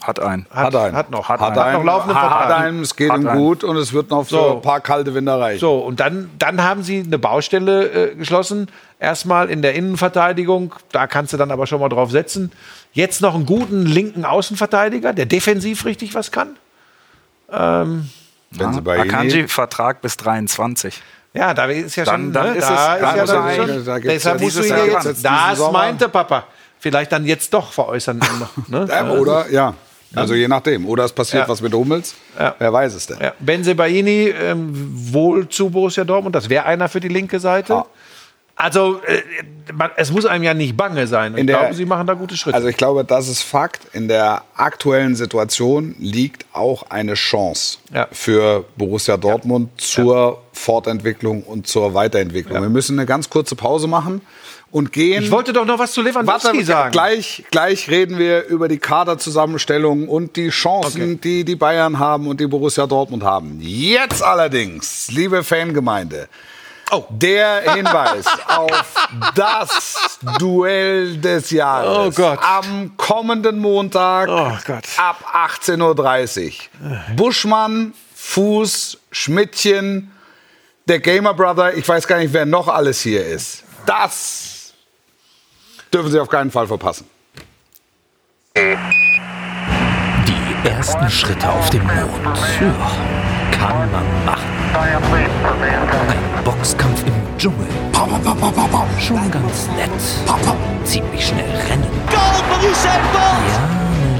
[SPEAKER 4] Hat einen.
[SPEAKER 3] Hat einen.
[SPEAKER 1] Hat noch.
[SPEAKER 4] Hat
[SPEAKER 3] Hat,
[SPEAKER 1] noch
[SPEAKER 3] einen,
[SPEAKER 1] laufenden
[SPEAKER 3] hat
[SPEAKER 1] Vertrag.
[SPEAKER 3] einen, es geht
[SPEAKER 4] Hat
[SPEAKER 3] ihm gut und es wird noch für
[SPEAKER 1] So.
[SPEAKER 3] ein paar kalte Winter reichen.
[SPEAKER 1] So, und dann, dann haben sie eine Baustelle äh, geschlossen. Erstmal in der Innenverteidigung. Da kannst du dann aber schon mal drauf setzen. Jetzt noch einen guten linken Außenverteidiger, der defensiv richtig was kann.
[SPEAKER 3] Wenn sie bei ihnen
[SPEAKER 4] Akanji Vertrag bis 23.
[SPEAKER 1] Ja, da ist ja
[SPEAKER 4] Dann-
[SPEAKER 1] schon.
[SPEAKER 4] dann
[SPEAKER 1] ne,
[SPEAKER 4] ist
[SPEAKER 1] da
[SPEAKER 4] es-
[SPEAKER 1] ist ja dann schon.
[SPEAKER 3] da
[SPEAKER 1] Deshalb
[SPEAKER 3] ja
[SPEAKER 1] musst du ihn
[SPEAKER 3] jetzt
[SPEAKER 1] Das meinte Papa. Vielleicht dann jetzt doch veräußern. ne?
[SPEAKER 3] Oder, ja. Also je nachdem. Oder es passiert
[SPEAKER 1] Ja.
[SPEAKER 3] was mit Hummels.
[SPEAKER 1] Ja.
[SPEAKER 3] Wer weiß es denn.
[SPEAKER 1] Ja, Benzebaini ähm, wohl zu Borussia Dortmund. Das wäre einer für die linke Seite.
[SPEAKER 3] Ja.
[SPEAKER 1] Also, äh, man, es muss einem ja nicht bange sein. Ich
[SPEAKER 3] der-
[SPEAKER 1] glaube, sie machen da gute Schritte.
[SPEAKER 3] Also ich glaube, das ist Fakt. In der aktuellen Situation liegt auch eine Chance
[SPEAKER 1] Ja.
[SPEAKER 3] für Borussia Dortmund zur Fortentwicklung und zur Weiterentwicklung. Wir müssen eine ganz kurze Pause machen und gehen.
[SPEAKER 1] ich wollte doch noch was zu Lewandowski
[SPEAKER 3] Warte,
[SPEAKER 1] sagen.
[SPEAKER 3] Gleich, gleich reden wir über die Kaderzusammenstellung und die Chancen,
[SPEAKER 1] Okay.
[SPEAKER 3] die die Bayern haben und die Borussia Dortmund haben. Jetzt allerdings, liebe Fangemeinde,
[SPEAKER 1] Oh.
[SPEAKER 3] der [LAUGHS] Hinweis auf das Duell des Jahres.
[SPEAKER 1] Oh Gott.
[SPEAKER 3] Am kommenden Montag
[SPEAKER 1] Oh Gott.
[SPEAKER 3] ab 18.30 Uhr. Buschmann, Fuß, Schmidtchen, der Gamer Brother, ich weiß gar nicht, wer noch alles hier ist. Das dürfen Sie auf keinen Fall verpassen.
[SPEAKER 6] Die ersten Schritte auf dem Mond. Ja, kann man machen. Ein Boxkampf im Dschungel. Schon ganz nett. Ziemlich schnell rennen. Ja,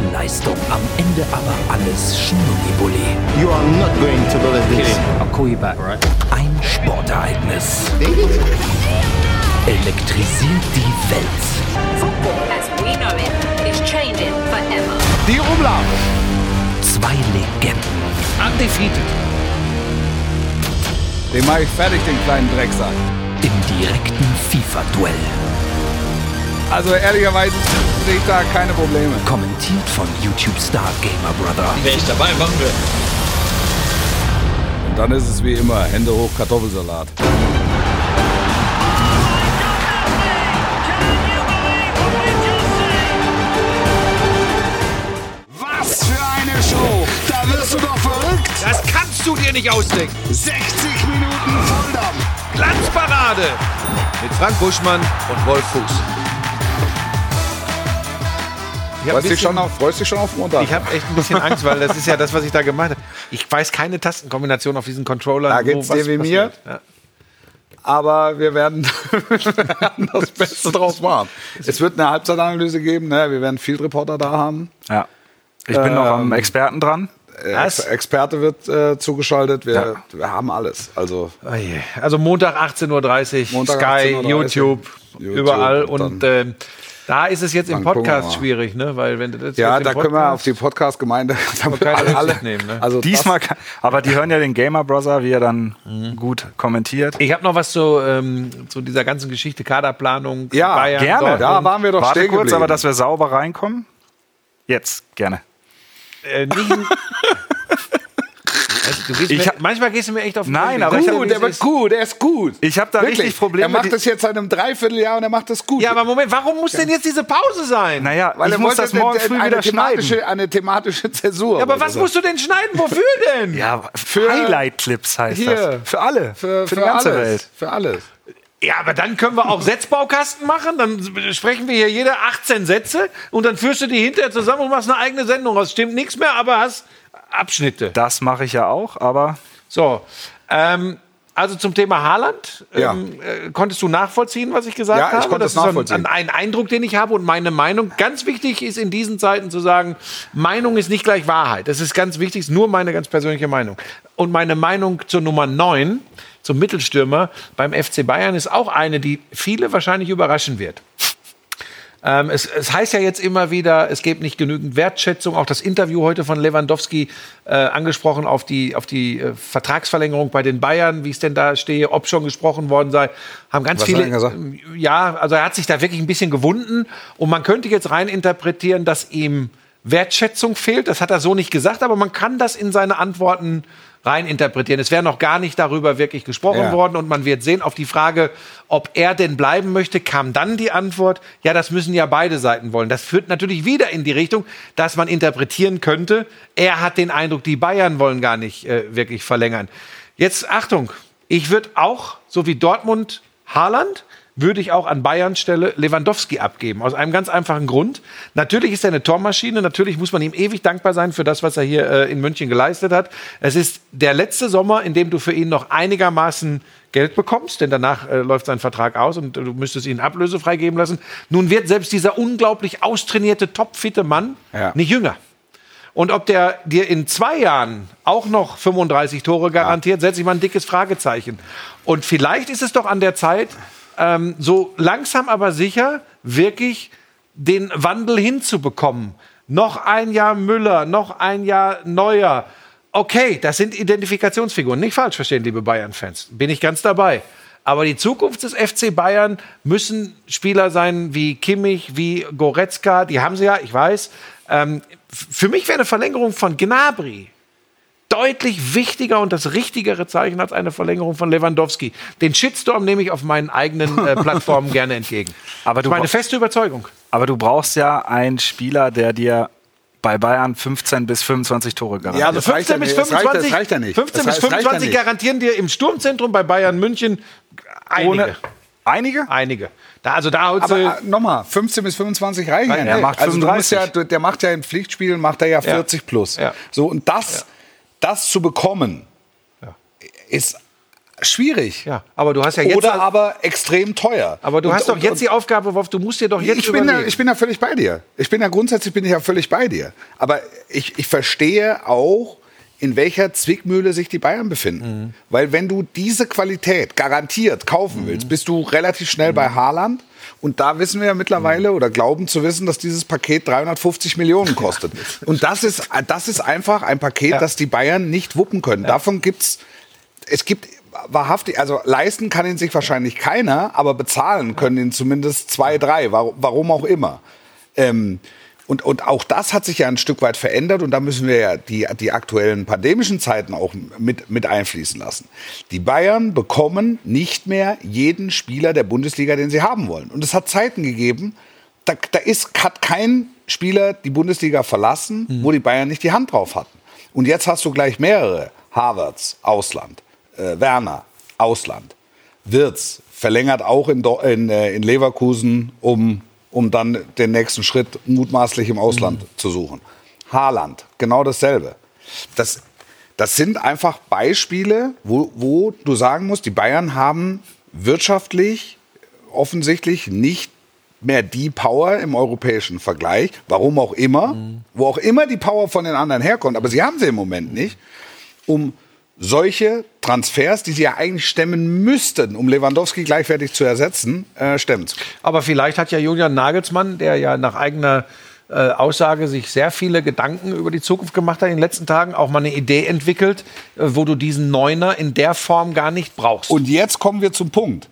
[SPEAKER 6] eine Leistung. Am Ende aber alles Schnullibulli.
[SPEAKER 2] You are not going to believe this.
[SPEAKER 6] Ein Sportereignis. Elektrisiert die Welt.
[SPEAKER 7] Football as we know it is changing forever.
[SPEAKER 3] Die Umlauf.
[SPEAKER 6] Zwei Legenden.
[SPEAKER 1] Undefeated.
[SPEAKER 3] Den mache ich fertig, den kleinen Drecksack.
[SPEAKER 6] Im direkten FIFA-Duell.
[SPEAKER 3] Also ehrlicherweise sehe ich da keine Probleme.
[SPEAKER 6] Kommentiert von YouTube-Star Gamer Brother.
[SPEAKER 3] Und dann ist es wie immer, Hände hoch, Kartoffelsalat.
[SPEAKER 1] Das kannst du dir nicht ausdenken.
[SPEAKER 2] 60 Minuten Volldampf!
[SPEAKER 1] Glanzparade mit Frank Buschmann und Wolf Fuß. Ich habe
[SPEAKER 3] Freust dich, schon auf, freust dich schon auf Montag?
[SPEAKER 1] ich hab echt ein bisschen Angst, weil das ist ja das, was ich da gemeint habe. Ich weiß keine Tastenkombination auf diesen Controllern.
[SPEAKER 3] Da geht's dir wie mir.
[SPEAKER 1] Ja.
[SPEAKER 3] aber wir werden, [LAUGHS] wir werden das Beste draus machen. Es wird eine Halbzeitanalyse geben. Ne? Wir werden Field Reporter da haben.
[SPEAKER 4] Ja. Ich bin noch am
[SPEAKER 3] Ähm,
[SPEAKER 4] Experten dran.
[SPEAKER 3] Äh,
[SPEAKER 1] Was?
[SPEAKER 3] Ex Experte wird äh, zugeschaltet. Wir,
[SPEAKER 4] Ja.
[SPEAKER 3] wir haben alles. Also
[SPEAKER 1] Oh. Also Montag 18.30 Uhr,
[SPEAKER 3] Montag
[SPEAKER 1] Sky,
[SPEAKER 3] 18:30
[SPEAKER 1] YouTube,
[SPEAKER 3] YouTube
[SPEAKER 1] überall.
[SPEAKER 3] und
[SPEAKER 1] Und ähm, da ist es jetzt im Podcast schwierig, ne? Weil wenn das
[SPEAKER 3] ja, da
[SPEAKER 1] im
[SPEAKER 3] können wir
[SPEAKER 1] Podcast-
[SPEAKER 3] auf die Podcast-Gemeinde [LAUGHS] alle, alle
[SPEAKER 1] nehmen, ne?
[SPEAKER 3] Also
[SPEAKER 4] Diesmal, kann, aber die hören ja den Gamer Brother, wie er dann gut kommentiert.
[SPEAKER 1] Ich habe noch was zu, ähm, zu dieser ganzen Geschichte Kaderplanung.
[SPEAKER 3] Ja,
[SPEAKER 1] Bayern,
[SPEAKER 4] gerne.
[SPEAKER 1] Dortmund.
[SPEAKER 3] Da waren wir doch
[SPEAKER 4] Warte
[SPEAKER 3] stehen
[SPEAKER 4] kurz,
[SPEAKER 3] geblieben.
[SPEAKER 4] aber dass wir sauber reinkommen. Jetzt, gerne.
[SPEAKER 1] Äh, nicht, Also, [LAUGHS] gehst
[SPEAKER 4] Ich
[SPEAKER 1] mir,
[SPEAKER 4] hab-
[SPEAKER 1] manchmal gehst du mir echt auf den
[SPEAKER 4] Nein, aber
[SPEAKER 3] Gut, der
[SPEAKER 1] ist.
[SPEAKER 3] gut, der ist gut.
[SPEAKER 4] Ich habe da
[SPEAKER 3] Wirklich.
[SPEAKER 4] richtig Probleme.
[SPEAKER 3] Er macht das jetzt seit einem Dreivierteljahr und er macht das gut.
[SPEAKER 1] Ja, aber Moment, warum muss denn jetzt diese Pause sein?
[SPEAKER 4] Naja,
[SPEAKER 3] Weil er
[SPEAKER 4] muss das morgen
[SPEAKER 3] eine,
[SPEAKER 4] früh wieder schneiden.
[SPEAKER 3] thematische, eine thematische Zäsur.
[SPEAKER 1] Ja, aber was
[SPEAKER 3] er
[SPEAKER 1] musst du denn schneiden? Wofür denn?
[SPEAKER 4] Ja, für Highlight-Clips heißt
[SPEAKER 3] Hier.
[SPEAKER 4] das. Für alle.
[SPEAKER 3] für,
[SPEAKER 4] für,
[SPEAKER 3] für
[SPEAKER 4] die ganze
[SPEAKER 3] alles,
[SPEAKER 4] Welt.
[SPEAKER 3] Für alles.
[SPEAKER 1] Ja, aber dann können wir auch Setzbaukasten machen. Dann sprechen wir hier jede 18 Sätze und dann führst du die hinterher zusammen und machst eine eigene Sendung raus. Stimmt nichts mehr, aber hast Abschnitte.
[SPEAKER 4] Das mache ich ja auch, aber
[SPEAKER 1] So, ähm, Also zum Thema Haaland,
[SPEAKER 3] Ja.
[SPEAKER 1] ähm, äh, konntest du nachvollziehen, was ich gesagt
[SPEAKER 3] Ja, ich
[SPEAKER 1] habe?
[SPEAKER 3] konnte
[SPEAKER 1] das ist ein-
[SPEAKER 3] nachvollziehen.
[SPEAKER 1] Ein, ein Eindruck, den ich habe und meine Meinung. Ganz wichtig ist in diesen Zeiten zu sagen, Meinung ist nicht gleich Wahrheit. Das ist ganz wichtig, ist nur meine ganz persönliche Meinung. Und meine Meinung zur Nummer 9, zum Mittelstürmer beim FC Bayern, ist auch eine, die viele wahrscheinlich überraschen wird. Ähm, es, es heißt ja jetzt immer wieder, es gibt nicht genügend Wertschätzung. Auch das Interview heute von Lewandowski äh, angesprochen auf die, auf die äh, Vertragsverlängerung bei den Bayern, wie es denn da stehe, ob schon gesprochen worden sei, haben ganz
[SPEAKER 3] Was
[SPEAKER 1] viele.
[SPEAKER 3] er gesagt?
[SPEAKER 1] Ja, also er hat sich da wirklich ein bisschen gewunden und man könnte jetzt rein interpretieren, dass ihm Wertschätzung fehlt. Das hat er so nicht gesagt, aber man kann das in seine Antworten rein interpretieren. Es wäre noch gar nicht darüber wirklich gesprochen
[SPEAKER 3] Ja.
[SPEAKER 1] worden und man wird sehen, auf die Frage, ob er denn bleiben möchte, kam dann die Antwort, ja, das müssen ja beide Seiten wollen. Das führt natürlich wieder in die Richtung, dass man interpretieren könnte, er hat den Eindruck, die Bayern wollen gar nicht äh, wirklich verlängern. Jetzt Achtung, ich würde auch, so wie Dortmund Haaland, würde ich auch an Bayerns Stelle Lewandowski abgeben. Aus einem ganz einfachen Grund. Natürlich ist er eine Tormaschine. Natürlich muss man ihm ewig dankbar sein für das, was er hier äh, in München geleistet hat. Es ist der letzte Sommer, in dem du für ihn noch einigermaßen Geld bekommst, denn danach äh, läuft sein Vertrag aus und äh, du müsstest ihn ablösefrei geben lassen. Nun wird selbst dieser unglaublich austrainierte, topfitte Mann
[SPEAKER 3] Ja.
[SPEAKER 1] nicht jünger. Und ob der dir in zwei Jahren auch noch 35 Tore garantiert, setze ich mal ein dickes Fragezeichen. Und vielleicht ist es doch an der Zeit, ähm, so langsam aber sicher wirklich den Wandel hinzubekommen. Noch ein Jahr Müller, noch ein Jahr Neuer. Okay, das sind Identifikationsfiguren. Nicht falsch verstehen, liebe Bayern-Fans. Bin ich ganz dabei. Aber die Zukunft des FC Bayern müssen Spieler sein wie Kimmich, wie Goretzka. Die haben sie ja, ich weiß. Ähm, für mich wäre eine Verlängerung von Gnabry deutlich wichtiger und das richtigere Zeichen als eine Verlängerung von Lewandowski. Den Shitstorm nehme ich auf meinen eigenen äh, [LAUGHS] Plattformen gerne entgegen.
[SPEAKER 4] Aber du
[SPEAKER 1] meine feste Überzeugung.
[SPEAKER 4] Aber du brauchst ja einen Spieler, der dir bei Bayern 15 bis 25 Tore garantiert.
[SPEAKER 3] Ja, reicht
[SPEAKER 1] 15
[SPEAKER 3] ja
[SPEAKER 1] bis
[SPEAKER 3] nicht. Das reicht-
[SPEAKER 1] 25,
[SPEAKER 3] das reicht ja nicht.
[SPEAKER 1] 15
[SPEAKER 3] Das
[SPEAKER 1] bis
[SPEAKER 3] reicht- das reicht ja
[SPEAKER 1] 25
[SPEAKER 3] nicht.
[SPEAKER 1] garantieren dir im Sturmzentrum bei Bayern München einige.
[SPEAKER 4] Ohne- Einige?
[SPEAKER 1] Einige. Da, also da
[SPEAKER 3] Aber
[SPEAKER 1] du-
[SPEAKER 3] äh, nochmal, 15 bis 25 reichen ja nicht.
[SPEAKER 4] macht
[SPEAKER 3] also du musst
[SPEAKER 4] 35.
[SPEAKER 3] ja, der macht ja in Pflichtspielen macht er ja 40 plus.
[SPEAKER 1] Ja.
[SPEAKER 3] So und das, das zu bekommen, ist schwierig.
[SPEAKER 1] ja, aber du hast ja jetzt
[SPEAKER 3] Oder aber extrem teuer.
[SPEAKER 1] aber du
[SPEAKER 3] Und-
[SPEAKER 1] hast doch
[SPEAKER 3] und-
[SPEAKER 1] jetzt
[SPEAKER 3] und-
[SPEAKER 1] die Aufgabe, Wolf, du musst dir doch jetzt
[SPEAKER 3] ich bin, da, ich bin da völlig bei dir. Ich bin da grundsätzlich bin ich ja völlig bei dir. Aber ich, ich verstehe auch, in welcher Zwickmühle sich die Bayern befinden.
[SPEAKER 1] Mhm.
[SPEAKER 3] Weil wenn du diese Qualität garantiert kaufen willst, bist du relativ schnell bei Haaland. Und da wissen wir ja mittlerweile oder glauben zu wissen, dass dieses Paket 350 Millionen [LAUGHS] kostet. Und das ist, das ist einfach ein Paket,
[SPEAKER 1] Ja.
[SPEAKER 3] das die Bayern nicht wuppen können. Davon gibt's es gibt wahrhaftig, also leisten kann ihn sich wahrscheinlich keiner, aber bezahlen können ihn zumindest zwei, drei, warum, warum auch immer. Ähm, und, und auch das hat sich ja ein Stück weit verändert und da müssen wir ja die, die aktuellen pandemischen Zeiten auch mit, mit einfließen lassen. Die Bayern bekommen nicht mehr jeden Spieler der Bundesliga, den sie haben wollen. Und es hat Zeiten gegeben, da, da ist, hat kein Spieler die Bundesliga verlassen, wo die Bayern nicht die Hand drauf hatten. Und jetzt hast du gleich mehrere. Havertz, Ausland. Äh, Werner, Ausland. Wirtz verlängert auch in, in, äh, in Leverkusen, um, um dann den nächsten Schritt mutmaßlich im Ausland zu suchen. Haaland, genau dasselbe. Das, das sind einfach Beispiele, wo, wo du sagen musst, die Bayern haben wirtschaftlich offensichtlich nicht mehr die Power im europäischen Vergleich, warum auch immer, wo auch immer die Power von den anderen herkommt, aber sie haben sie im Moment nicht, um solche Transfers, die sie ja eigentlich stemmen müssten, um Lewandowski gleichwertig zu ersetzen, äh, können.
[SPEAKER 1] Aber vielleicht hat ja Julian Nagelsmann, der ja nach eigener äh, Aussage sich sehr viele Gedanken über die Zukunft gemacht hat in den letzten Tagen, auch mal eine Idee entwickelt, äh, wo du diesen Neuner in der Form gar nicht brauchst.
[SPEAKER 3] Und jetzt kommen wir zum Punkt.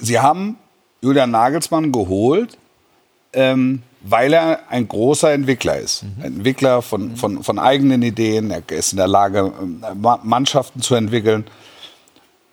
[SPEAKER 3] Sie haben Julian Nagelsmann geholt, ähm, weil er ein großer Entwickler ist. Ein Entwickler von, von, von eigenen Ideen. Er ist in der Lage, ähm, Ma- Mannschaften zu entwickeln.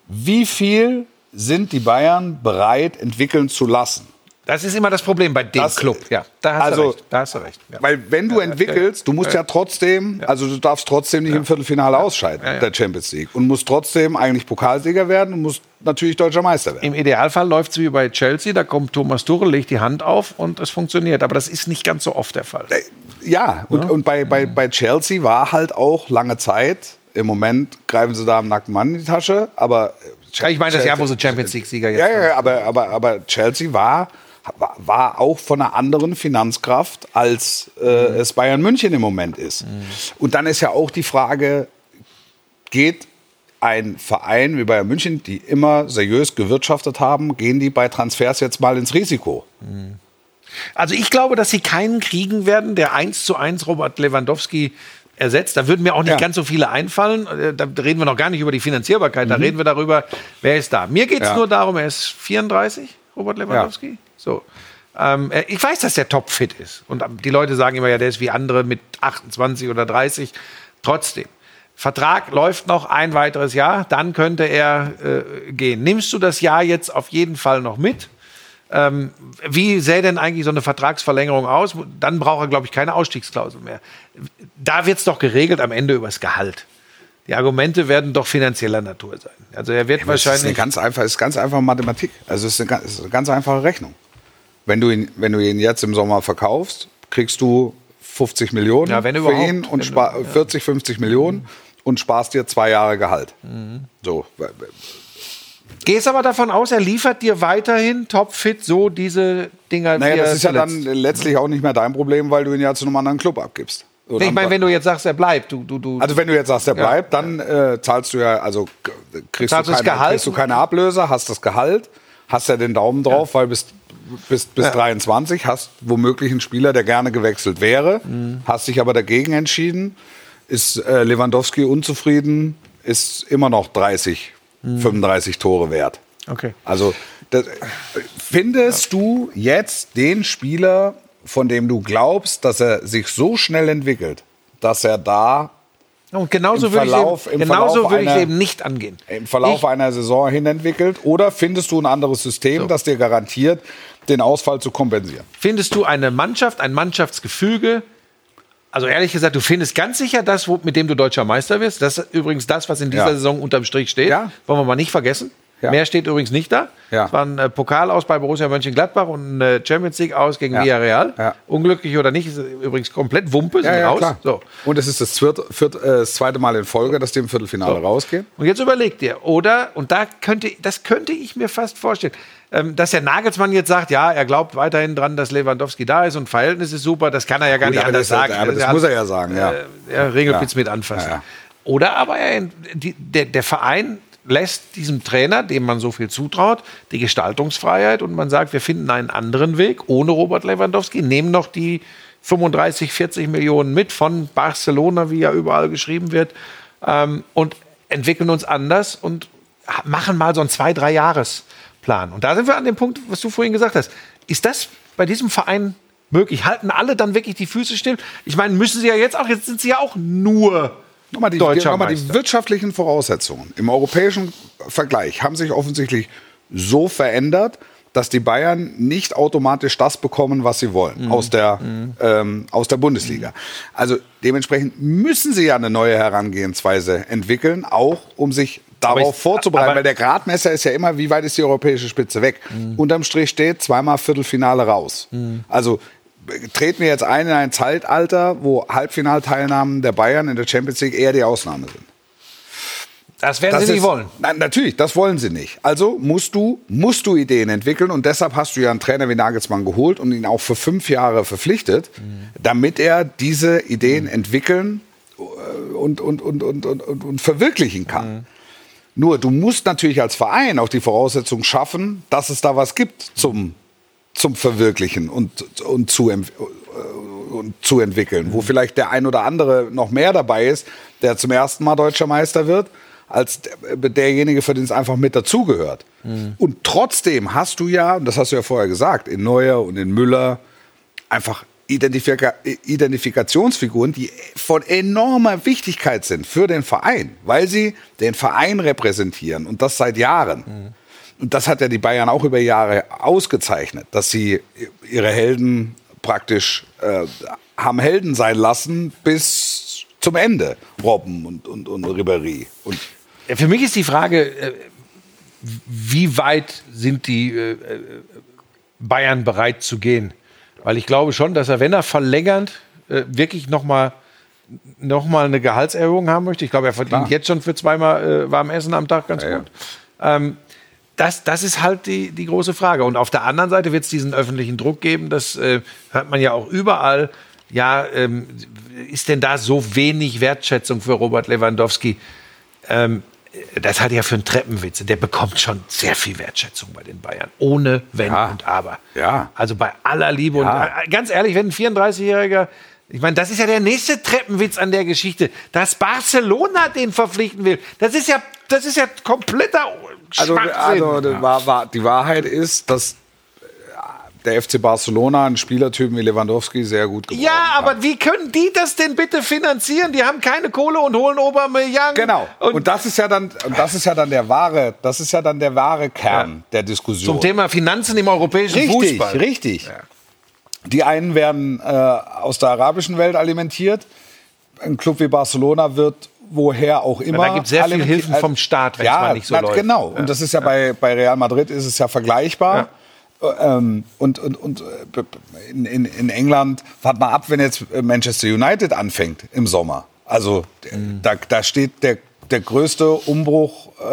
[SPEAKER 3] Wie viel sind die Bayern bereit, entwickeln zu lassen?
[SPEAKER 1] Das ist immer das Problem bei dem
[SPEAKER 3] Das-
[SPEAKER 1] Club. Ja, da hast
[SPEAKER 3] also-
[SPEAKER 1] du recht. Da hast du recht. Ja.
[SPEAKER 3] Weil wenn du entwickelst, du musst ja trotzdem, also du darfst trotzdem nicht im Viertelfinale ausscheiden
[SPEAKER 1] Ja, ja.
[SPEAKER 3] der Champions League und musst trotzdem eigentlich Pokalsieger werden und musst natürlich deutscher Meister werden.
[SPEAKER 1] Im Idealfall läuft es wie bei Chelsea, da kommt Thomas Tuchel, legt die Hand auf und es funktioniert. Aber das ist nicht ganz so oft der Fall.
[SPEAKER 3] Ja, und, und bei, bei, bei Chelsea war halt auch lange Zeit Im Moment greifen sie da am nackten Mann in die Tasche, aber
[SPEAKER 1] Ich meine das Jahr, wo sie Champions League-Sieger jetzt
[SPEAKER 3] ja, ja, ja, aber, aber, aber Chelsea war, war- auch von einer anderen Finanzkraft, als äh, es Bayern München im Moment ist. Und dann ist ja auch die Frage, geht ein Verein wie Bayern München, die immer seriös gewirtschaftet haben, gehen die bei Transfers jetzt mal ins Risiko?
[SPEAKER 1] Also ich glaube, dass sie keinen kriegen werden, der 1 zu 1 Robert Lewandowski ersetzt. Da würden mir auch nicht
[SPEAKER 3] Ja.
[SPEAKER 1] ganz so viele einfallen. Äh, Da reden wir noch gar nicht über die Finanzierbarkeit, da reden wir darüber, wer ist da. Mir geht es
[SPEAKER 3] Ja.
[SPEAKER 1] nur darum, er ist 34, Robert Lewandowski. So. Ähm, er- ich weiß, dass der topfit ist. Und ähm, die Leute sagen immer, ja, der ist wie andere mit 28 oder 30. Trotzdem. Vertrag läuft noch ein weiteres Jahr, dann könnte er äh, gehen. Nimmst du das Jahr jetzt auf jeden Fall noch mit? Ähm, wie sähe denn eigentlich so eine Vertragsverlängerung aus? Dann braucht er, glaube ich, keine Ausstiegsklausel mehr. Da wird es doch geregelt am Ende übers Gehalt. Die Argumente werden doch finanzieller Natur sein. Also er wird
[SPEAKER 3] Aber es ist eine
[SPEAKER 1] wahrscheinlich.
[SPEAKER 3] ganz einfach, ist ganz einfache Mathematik. Also es ist eine, ist eine ganz einfache Rechnung. Wenn du ihn, wenn du ihn jetzt im Sommer verkaufst, kriegst du 50 Millionen
[SPEAKER 1] Ja,
[SPEAKER 3] für ihn und
[SPEAKER 1] Wenn du-
[SPEAKER 3] spar, 40, 50 Millionen und sparst dir zwei Jahre Gehalt.
[SPEAKER 1] Mhm.
[SPEAKER 3] So,
[SPEAKER 1] Gehst aber davon aus, er liefert dir weiterhin topfit so diese Dinger.
[SPEAKER 3] naja,
[SPEAKER 1] er
[SPEAKER 3] das ist ja dann
[SPEAKER 1] zuletzt-
[SPEAKER 3] letztlich auch nicht mehr dein Problem, weil du ihn ja zu einem anderen Club abgibst. So,
[SPEAKER 1] Ich meine, wenn du jetzt sagst, er bleibt, du, du, du.
[SPEAKER 3] Also wenn du jetzt sagst, der bleibt, dann äh, zahlst du ja, also kriegst,
[SPEAKER 1] Zahlst
[SPEAKER 3] du keine,
[SPEAKER 1] Gehalt?
[SPEAKER 3] kriegst du keine Ablöse, hast das Gehalt, hast ja den Daumen drauf, weil bis, bis, bis
[SPEAKER 1] Ja.
[SPEAKER 3] 23 hast womöglich einen Spieler, der gerne gewechselt wäre,
[SPEAKER 1] Mhm.
[SPEAKER 3] hast dich aber dagegen entschieden, ist äh, Lewandowski unzufrieden, ist immer noch 30,
[SPEAKER 1] Mhm.
[SPEAKER 3] 35 Tore wert.
[SPEAKER 1] okay.
[SPEAKER 3] Also das, findest du jetzt den Spieler, von dem du glaubst, dass er sich so schnell entwickelt, dass er da
[SPEAKER 1] Und genauso
[SPEAKER 3] Im
[SPEAKER 1] würde ich
[SPEAKER 3] Verlauf-
[SPEAKER 1] eben, genauso
[SPEAKER 3] Verlauf
[SPEAKER 1] würde ich eben nicht angehen.
[SPEAKER 3] im Verlauf
[SPEAKER 1] ich,
[SPEAKER 3] einer Saison hin entwickelt? Oder findest du ein anderes System, das dir garantiert, den Ausfall zu kompensieren?
[SPEAKER 1] Findest du eine Mannschaft, ein Mannschaftsgefüge? Also ehrlich gesagt, du findest ganz sicher das, wo, mit dem du deutscher Meister wirst. Das ist übrigens das, was in dieser
[SPEAKER 3] Ja.
[SPEAKER 1] Saison unterm Strich steht.
[SPEAKER 3] Ja.
[SPEAKER 1] Wollen wir mal nicht vergessen.
[SPEAKER 3] Ja.
[SPEAKER 1] Mehr steht übrigens nicht da.
[SPEAKER 3] Ja.
[SPEAKER 1] Es war ein äh, Pokal aus bei Borussia Mönchengladbach und ein äh, Champions League aus gegen
[SPEAKER 3] Ja.
[SPEAKER 1] Villarreal.
[SPEAKER 3] Ja.
[SPEAKER 1] Unglücklich oder nicht, ist übrigens komplett Wumpe, sind raus. So.
[SPEAKER 3] Und es ist das, vierte, vierte, äh, das zweite Mal in Folge, dass die im Viertelfinale
[SPEAKER 1] So.
[SPEAKER 3] rausgehen.
[SPEAKER 1] Und jetzt überleg dir, oder, und da könnte, das könnte ich mir fast vorstellen, dass der Nagelsmann jetzt sagt, ja, er glaubt weiterhin dran, dass Lewandowski da ist und Verhältnis ist super, das kann er ja gar
[SPEAKER 3] Gut,
[SPEAKER 1] nicht anders
[SPEAKER 3] das-
[SPEAKER 1] sagen.
[SPEAKER 3] aber das
[SPEAKER 1] er
[SPEAKER 3] muss er ja sagen, ja.
[SPEAKER 1] Äh, ja, Regelpitz
[SPEAKER 3] Ja.
[SPEAKER 1] mit anfassen.
[SPEAKER 3] Ja.
[SPEAKER 1] Oder aber er, die, der, der Verein lässt diesem Trainer, dem man so viel zutraut, die Gestaltungsfreiheit und man sagt, wir finden einen anderen Weg ohne Robert Lewandowski, nehmen noch die 35, 40 Millionen mit von Barcelona, wie ja überall geschrieben wird, ähm, und entwickeln uns anders und machen mal so einen zwei, drei Jahresplan. Und da sind wir an dem Punkt, was du vorhin gesagt hast. Ist das bei diesem Verein möglich? Halten alle dann wirklich die Füße still? Ich meine, müssen sie ja jetzt auch, jetzt sind sie ja auch nur
[SPEAKER 3] Nochmal die,
[SPEAKER 1] deutscher
[SPEAKER 3] nochmal die wirtschaftlichen Voraussetzungen im europäischen Vergleich haben sich offensichtlich so verändert, dass die Bayern nicht automatisch das bekommen, was sie wollen
[SPEAKER 1] Mhm.
[SPEAKER 3] aus, der, ähm, aus der Bundesliga. Also dementsprechend müssen sie ja eine neue Herangehensweise entwickeln, auch um sich darauf
[SPEAKER 1] ich-
[SPEAKER 3] vorzubereiten, weil der Gradmesser ist ja immer, wie weit ist die europäische Spitze weg. Unterm Strich steht zweimal Viertelfinale raus. Also äh, treten wir jetzt ein in ein Zeitalter, wo Halbfinalteilnahmen der Bayern in der Champions League eher die Ausnahme sind.
[SPEAKER 1] Das werden
[SPEAKER 3] Das
[SPEAKER 1] sie nicht
[SPEAKER 3] ist-
[SPEAKER 1] wollen.
[SPEAKER 3] Nein, natürlich, das wollen sie nicht. Also musst du, musst du Ideen entwickeln und deshalb hast du ja einen Trainer wie Nagelsmann geholt und ihn auch für fünf Jahre verpflichtet, damit er diese Ideen entwickeln äh, und, und, und, und, und, und, verwirklichen kann. Nur du musst natürlich als Verein auch die Voraussetzung schaffen, dass es da was gibt zum, zum Verwirklichen und, und, zu, em- und zu entwickeln. Wo vielleicht der ein oder andere noch mehr dabei ist, der zum ersten Mal deutscher Meister wird, als der- derjenige, für den es einfach mit dazugehört. Und trotzdem hast du ja, und das hast du ja vorher gesagt, in Neuer und in Müller einfach Identifika Identifikationsfiguren, die von enormer Wichtigkeit sind für den Verein, weil sie den Verein repräsentieren und das seit Jahren. Und das hat ja die Bayern auch über Jahre ausgezeichnet, dass sie ihre Helden praktisch äh, haben Helden sein lassen bis zum Ende. Robben und, und, und Ribéry. Und
[SPEAKER 1] Für mich ist die Frage, äh, wie weit sind die äh, äh, Bayern bereit zu gehen? Weil ich glaube schon, dass er, wenn er verlängert, äh, wirklich noch mal nochmal eine Gehaltserhöhung haben möchte. Ich glaube, er verdient
[SPEAKER 3] Klar.
[SPEAKER 1] jetzt schon für zweimal äh, warm Essen am Tag ganz gut. Ähm, das, das ist halt die, die große Frage. Und auf der anderen Seite wird es diesen öffentlichen Druck geben. Das äh, hört man ja auch überall. Ja, ähm, ist denn da so wenig Wertschätzung für Robert Lewandowski? Ähm, das hat ja für einen Treppenwitz. Der bekommt schon sehr viel Wertschätzung bei den Bayern. Ohne Wenn
[SPEAKER 3] Ja.
[SPEAKER 1] und Aber.
[SPEAKER 3] Ja.
[SPEAKER 1] Also bei aller Liebe.
[SPEAKER 3] Ja.
[SPEAKER 1] Und ganz ehrlich, wenn ein 34-Jähriger. Ich meine, das ist ja der nächste Treppenwitz an der Geschichte, dass Barcelona den verpflichten will. Das ist ja, das ist ja kompletter
[SPEAKER 3] Also, also Wahr- die Wahrheit ist, dass der FC Barcelona einen Spielertypen wie Lewandowski sehr gut gebrauchen
[SPEAKER 1] ja, aber wie können die das denn bitte finanzieren? Die haben keine Kohle und holen Aubameyang.
[SPEAKER 3] Genau. Und,
[SPEAKER 1] Und,
[SPEAKER 3] das ist ja dann, und das ist ja dann der wahre, das ist ja dann der wahre Kern der Diskussion.
[SPEAKER 1] zum Thema Finanzen im europäischen
[SPEAKER 3] richtig,
[SPEAKER 1] Fußball.
[SPEAKER 3] richtig. Die einen werden äh, aus der arabischen Welt alimentiert. Ein Club wie Barcelona wird woher auch immer.
[SPEAKER 1] da gibt's sehr viel. Hilfen vom Staat, wenn's
[SPEAKER 3] ja,
[SPEAKER 1] mal nicht so
[SPEAKER 3] na,
[SPEAKER 1] läuft.
[SPEAKER 3] Genau. Und das ist ja bei, bei Real Madrid ist es ja vergleichbar. Ähm, und und, und äh, in, in, in England, wart mal ab, wenn jetzt äh, Manchester United anfängt im Sommer. Also
[SPEAKER 1] Mhm.
[SPEAKER 3] da, da steht der, der größte Umbruch äh,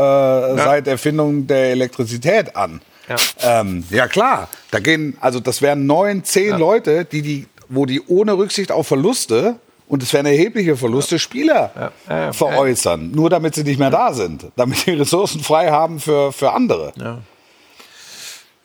[SPEAKER 3] seit Erfindung der Elektrizität an.
[SPEAKER 1] Ja.
[SPEAKER 3] Ähm, ja klar, da gehen, also das wären neun, zehn Leute, die die, wo die ohne Rücksicht auf Verluste und es wären erhebliche Verluste Spieler
[SPEAKER 1] Ja, ja,
[SPEAKER 3] veräußern, nur damit sie nicht mehr da sind, damit die Ressourcen frei haben für, für andere.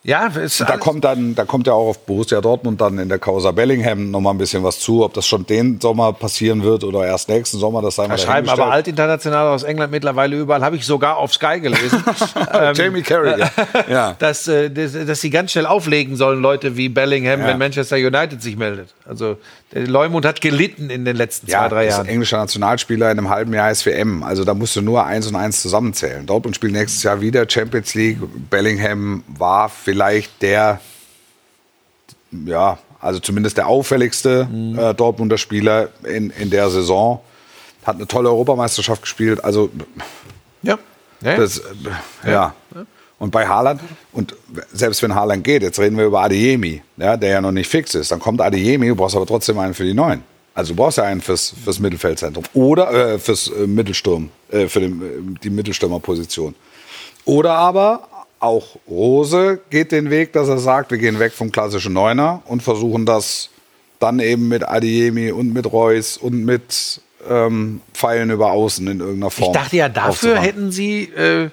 [SPEAKER 1] Ja,
[SPEAKER 3] Da kommt dann, da kommt ja auch auf Borussia Dortmund dann in der Causa Bellingham noch mal ein bisschen was zu, ob das schon den Sommer passieren wird oder erst nächsten Sommer, das sei mal
[SPEAKER 1] Da schreiben aber. Altinternationale aus England mittlerweile überall, habe ich sogar auf Sky gelesen. [LAUGHS] ähm,
[SPEAKER 3] Jamie Carragher. [LAUGHS] ja.
[SPEAKER 1] dass, äh, dass, dass sie ganz schnell auflegen sollen, Leute wie Bellingham,
[SPEAKER 3] Ja.
[SPEAKER 1] wenn Manchester United sich meldet. Also Leumund hat gelitten in den letzten zwei, drei
[SPEAKER 3] ist
[SPEAKER 1] Jahren.
[SPEAKER 3] ein englischer Nationalspieler in einem halben Jahr SWM. Also da musst du nur eins und eins zusammenzählen. Dortmund spielt nächstes Jahr wieder Champions League. Bellingham war vielleicht der, ja, also zumindest der auffälligste
[SPEAKER 1] Mhm.
[SPEAKER 3] äh, Dortmunder Spieler in, in der Saison. Hat eine tolle Europameisterschaft gespielt. Also
[SPEAKER 1] Ja. Ja.
[SPEAKER 3] das, äh, ja. Und bei Haaland, und selbst wenn Haaland geht, jetzt reden wir über Adeyemi, ja, der ja noch nicht fix ist, dann kommt Adeyemi, du brauchst aber trotzdem einen für die Neuen. Also du brauchst ja einen fürs, fürs Mittelfeldzentrum oder äh, fürs äh, Mittelsturm, äh, für den, äh, die Mittelstürmerposition. Oder aber auch Rose geht den Weg, dass er sagt, wir gehen weg vom klassischen Neuner und versuchen das dann eben mit Adeyemi und mit Reus und mit ähm, Pfeilen über Außen in irgendeiner
[SPEAKER 1] Ich
[SPEAKER 3] Form.
[SPEAKER 1] dachte ja, dafür hätten sie äh,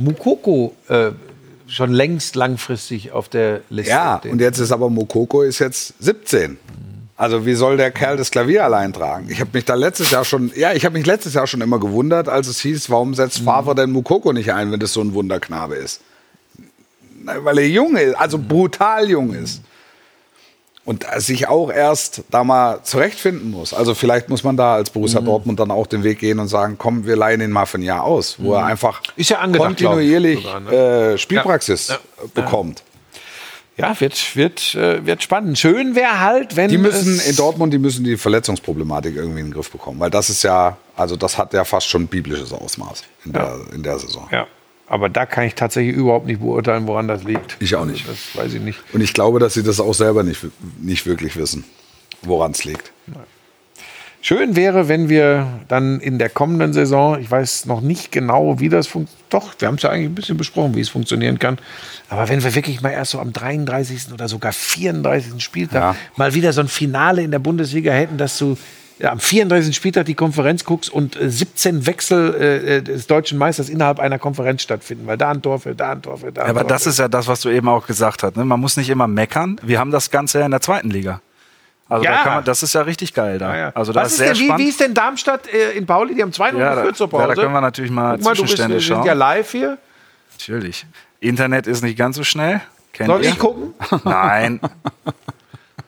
[SPEAKER 1] Mukoko äh, schon längst langfristig auf der Liste.
[SPEAKER 3] Ja, und jetzt ist aber Mokoko ist jetzt 17. Also wie soll der Kerl das Klavier allein tragen? Ich habe mich da letztes Jahr schon, ja, ich habe mich letztes Jahr schon immer gewundert, als es hieß, warum setzt Favre denn Mokoko nicht ein, wenn das so ein Wunderknabe ist? Weil er jung ist, also brutal jung ist. Und sich auch erst da mal zurechtfinden muss. Also vielleicht muss man da als Borussia Dortmund dann auch den Weg gehen und sagen, komm, wir leihen ihn mal für ein Jahr aus, wo er einfach
[SPEAKER 1] Ist ja angedacht,
[SPEAKER 3] kontinuierlich
[SPEAKER 1] sogar, ne?
[SPEAKER 3] äh, Spielpraxis
[SPEAKER 1] Ja.
[SPEAKER 3] äh, bekommt.
[SPEAKER 1] ja, wird, wird, äh, wird spannend. Schön wäre halt, wenn
[SPEAKER 3] Die müssen in Dortmund, die müssen die Verletzungsproblematik irgendwie in den Griff bekommen, weil das ist ja, also das hat ja fast schon biblisches Ausmaß in, der, in der Saison.
[SPEAKER 1] Ja, aber da kann ich tatsächlich überhaupt nicht beurteilen, woran das liegt.
[SPEAKER 3] Ich auch nicht.
[SPEAKER 1] Das weiß ich nicht.
[SPEAKER 3] Und ich glaube, dass sie das auch selber nicht, nicht wirklich wissen, woran es liegt.
[SPEAKER 1] Schön wäre, wenn wir dann in der kommenden Saison, ich weiß noch nicht genau, wie das funktioniert. Doch, wir haben es ja eigentlich ein bisschen besprochen, wie es funktionieren kann. Aber wenn wir wirklich mal erst so am 33. oder sogar 34. Spieltag
[SPEAKER 3] Ja.
[SPEAKER 1] mal wieder so ein Finale in der Bundesliga hätten, dass du am 34. Spieltag die Konferenz guckst und äh, 17 Wechsel äh, des deutschen Meisters innerhalb einer Konferenz stattfinden, weil da ein Tor fällt, da ein Tor fällt, da ein
[SPEAKER 4] Aber
[SPEAKER 1] Tor
[SPEAKER 4] das
[SPEAKER 1] fällt.
[SPEAKER 4] ist ja das, was du eben auch gesagt hast. Ne? Man muss nicht immer meckern. Wir haben das Ganze ja in der zweiten Liga. Also
[SPEAKER 1] Ja.
[SPEAKER 4] da kann man, das ist ja richtig geil da.
[SPEAKER 1] Ja, ja.
[SPEAKER 4] Also da
[SPEAKER 1] Was
[SPEAKER 4] ist
[SPEAKER 1] ist
[SPEAKER 4] sehr
[SPEAKER 1] denn, wie, wie ist denn Darmstadt äh, in Pauli? Die haben 2-0
[SPEAKER 4] Ja,
[SPEAKER 1] geführt zur Pause.
[SPEAKER 4] ja, da können wir natürlich mal
[SPEAKER 1] Guck mal, du bist,
[SPEAKER 4] Zwischenstände
[SPEAKER 1] wir sind
[SPEAKER 4] schauen.
[SPEAKER 1] ja live hier.
[SPEAKER 4] Natürlich. Internet ist nicht ganz so schnell. Kennt
[SPEAKER 1] Soll
[SPEAKER 4] ihr?
[SPEAKER 1] ich gucken? [LAUGHS]
[SPEAKER 4] Nein, [LAUGHS]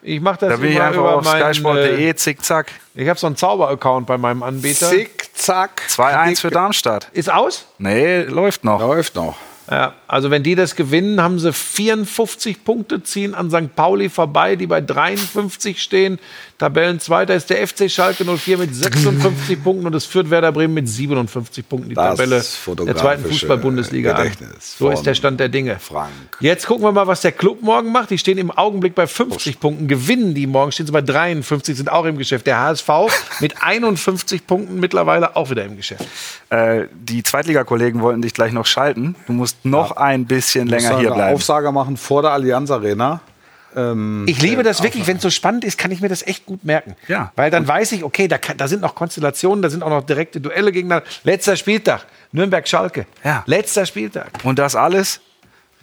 [SPEAKER 1] Ich mache das
[SPEAKER 4] da bin ich einfach
[SPEAKER 1] über
[SPEAKER 4] auf
[SPEAKER 1] meinen,
[SPEAKER 4] skysport.de,
[SPEAKER 1] Äh,
[SPEAKER 4] zickzack.
[SPEAKER 1] ich habe so einen Zauber-Account bei meinem Anbieter.
[SPEAKER 3] Zick, zack.
[SPEAKER 4] 2-1 für Darmstadt.
[SPEAKER 1] Ist aus?
[SPEAKER 4] Nee, läuft noch.
[SPEAKER 3] Läuft noch.
[SPEAKER 1] Ja, also wenn die das gewinnen, haben sie 54 Punkte, ziehen an St. Pauli vorbei, die bei 53 stehen. Tabellenzweiter ist der FC Schalke 04 mit 56 [LAUGHS] Punkten und es führt Werder Bremen mit 57 Punkten die
[SPEAKER 3] Das
[SPEAKER 1] Tabelle der zweiten Fußball-Bundesliga an. So ist der Stand der Dinge.
[SPEAKER 3] Frank.
[SPEAKER 1] Jetzt gucken wir mal, was der Club morgen macht. Die stehen im Augenblick bei 50 Punkten, gewinnen die morgen, stehen sie bei 53, sind auch im Geschäft. Der HSV [LAUGHS] mit 51 Punkten mittlerweile auch wieder im Geschäft.
[SPEAKER 4] Äh, die Zweitligakollegen wollten dich gleich noch schalten. Du musst noch ein bisschen länger hier
[SPEAKER 3] eine
[SPEAKER 4] bleiben.
[SPEAKER 3] Aufsage machen vor der Allianz Arena. Ähm,
[SPEAKER 1] Ich liebe das wirklich, wenn es so spannend ist, kann ich mir das echt gut merken.
[SPEAKER 4] Ja.
[SPEAKER 1] Weil dann weiß ich, okay, da, kann, da sind noch Konstellationen, da sind auch noch direkte Duelle gegeneinander. Letzter Spieltag, Nürnberg-Schalke.
[SPEAKER 4] Ja.
[SPEAKER 1] Letzter Spieltag.
[SPEAKER 4] Und das alles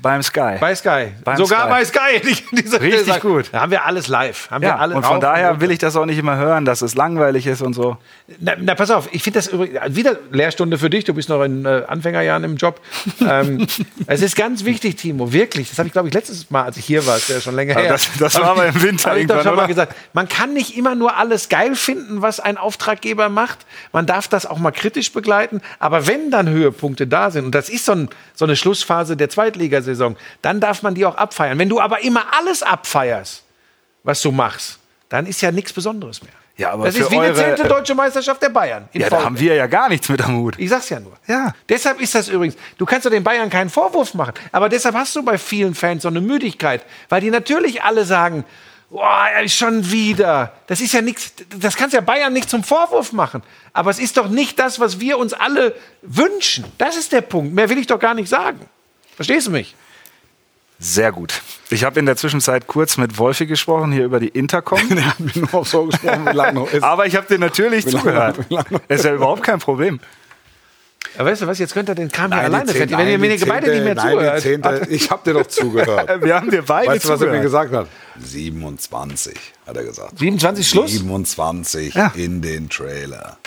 [SPEAKER 4] beim Sky.
[SPEAKER 1] Bei Sky.
[SPEAKER 4] Beim
[SPEAKER 1] Sogar
[SPEAKER 4] Sky.
[SPEAKER 1] bei Sky. dieser
[SPEAKER 4] Richtig
[SPEAKER 1] Saison.
[SPEAKER 4] gut.
[SPEAKER 1] Da haben wir alles live. Haben wir
[SPEAKER 4] ja,
[SPEAKER 1] alle
[SPEAKER 4] und von daher will ich das auch nicht immer hören, dass es langweilig ist und so.
[SPEAKER 1] Na, na, pass auf, ich finde das übrigens, wieder Lehrstunde für dich, du bist noch in äh, Anfängerjahren im Job. ähm, [LAUGHS] es ist ganz wichtig, Timo, wirklich. Das habe ich, glaube ich, letztes Mal, als ich hier war, ist ja schon länger
[SPEAKER 4] Aber
[SPEAKER 1] her.
[SPEAKER 4] das- das war
[SPEAKER 1] ich-
[SPEAKER 4] aber im Winter
[SPEAKER 1] ich
[SPEAKER 4] irgendwann,
[SPEAKER 1] schon mal gesagt. Man kann nicht immer nur alles geil finden, was ein Auftraggeber macht. Man darf das auch mal kritisch begleiten. Aber wenn dann Höhepunkte da sind, und das ist so, ein, so eine Schlussphase der Zweitligasaison, dann darf man die auch abfeiern. Wenn du aber immer alles abfeierst, was du machst, dann ist ja nichts Besonderes mehr.
[SPEAKER 4] Ja, aber
[SPEAKER 1] das ist wie eine zehnte deutsche Meisterschaft der Bayern.
[SPEAKER 4] Ja, da haben wir ja gar nichts mit am Hut.
[SPEAKER 1] Ich sag's ja nur.
[SPEAKER 4] Ja.
[SPEAKER 1] Deshalb ist das übrigens, du kannst doch den Bayern keinen Vorwurf machen, aber deshalb hast du bei vielen Fans so eine Müdigkeit, weil die natürlich alle sagen, boah, er ist schon wieder. Das ist ja nichts, das kannst ja Bayern nicht zum Vorwurf machen. Aber es ist doch nicht das, was wir uns alle wünschen. Das ist der Punkt. Mehr will ich doch gar nicht sagen. Verstehst du mich?
[SPEAKER 4] Sehr gut. Ich habe in der Zwischenzeit kurz mit Wolfi gesprochen, hier über die Intercom.
[SPEAKER 3] wir haben nur auf so gesprochen, wie lange noch ist.
[SPEAKER 4] Aber ich habe dir natürlich
[SPEAKER 3] Wie
[SPEAKER 4] zugehört. Ist ja überhaupt kein Problem.
[SPEAKER 1] Aber weißt du was, jetzt könnt ihr den Kram
[SPEAKER 3] die
[SPEAKER 1] alleine fertig. Wenn ihr mir beide nicht mehr
[SPEAKER 3] nein,
[SPEAKER 1] zuhört.
[SPEAKER 3] zehnte- Ich habe dir doch zugehört. [LAUGHS]
[SPEAKER 4] Wir haben dir beide
[SPEAKER 3] Weißt du, was er mir
[SPEAKER 4] zugehört.
[SPEAKER 3] gesagt hat? 27, hat er gesagt.
[SPEAKER 1] 27 Schluss?
[SPEAKER 3] 27
[SPEAKER 4] Ja.
[SPEAKER 3] in den Trailer.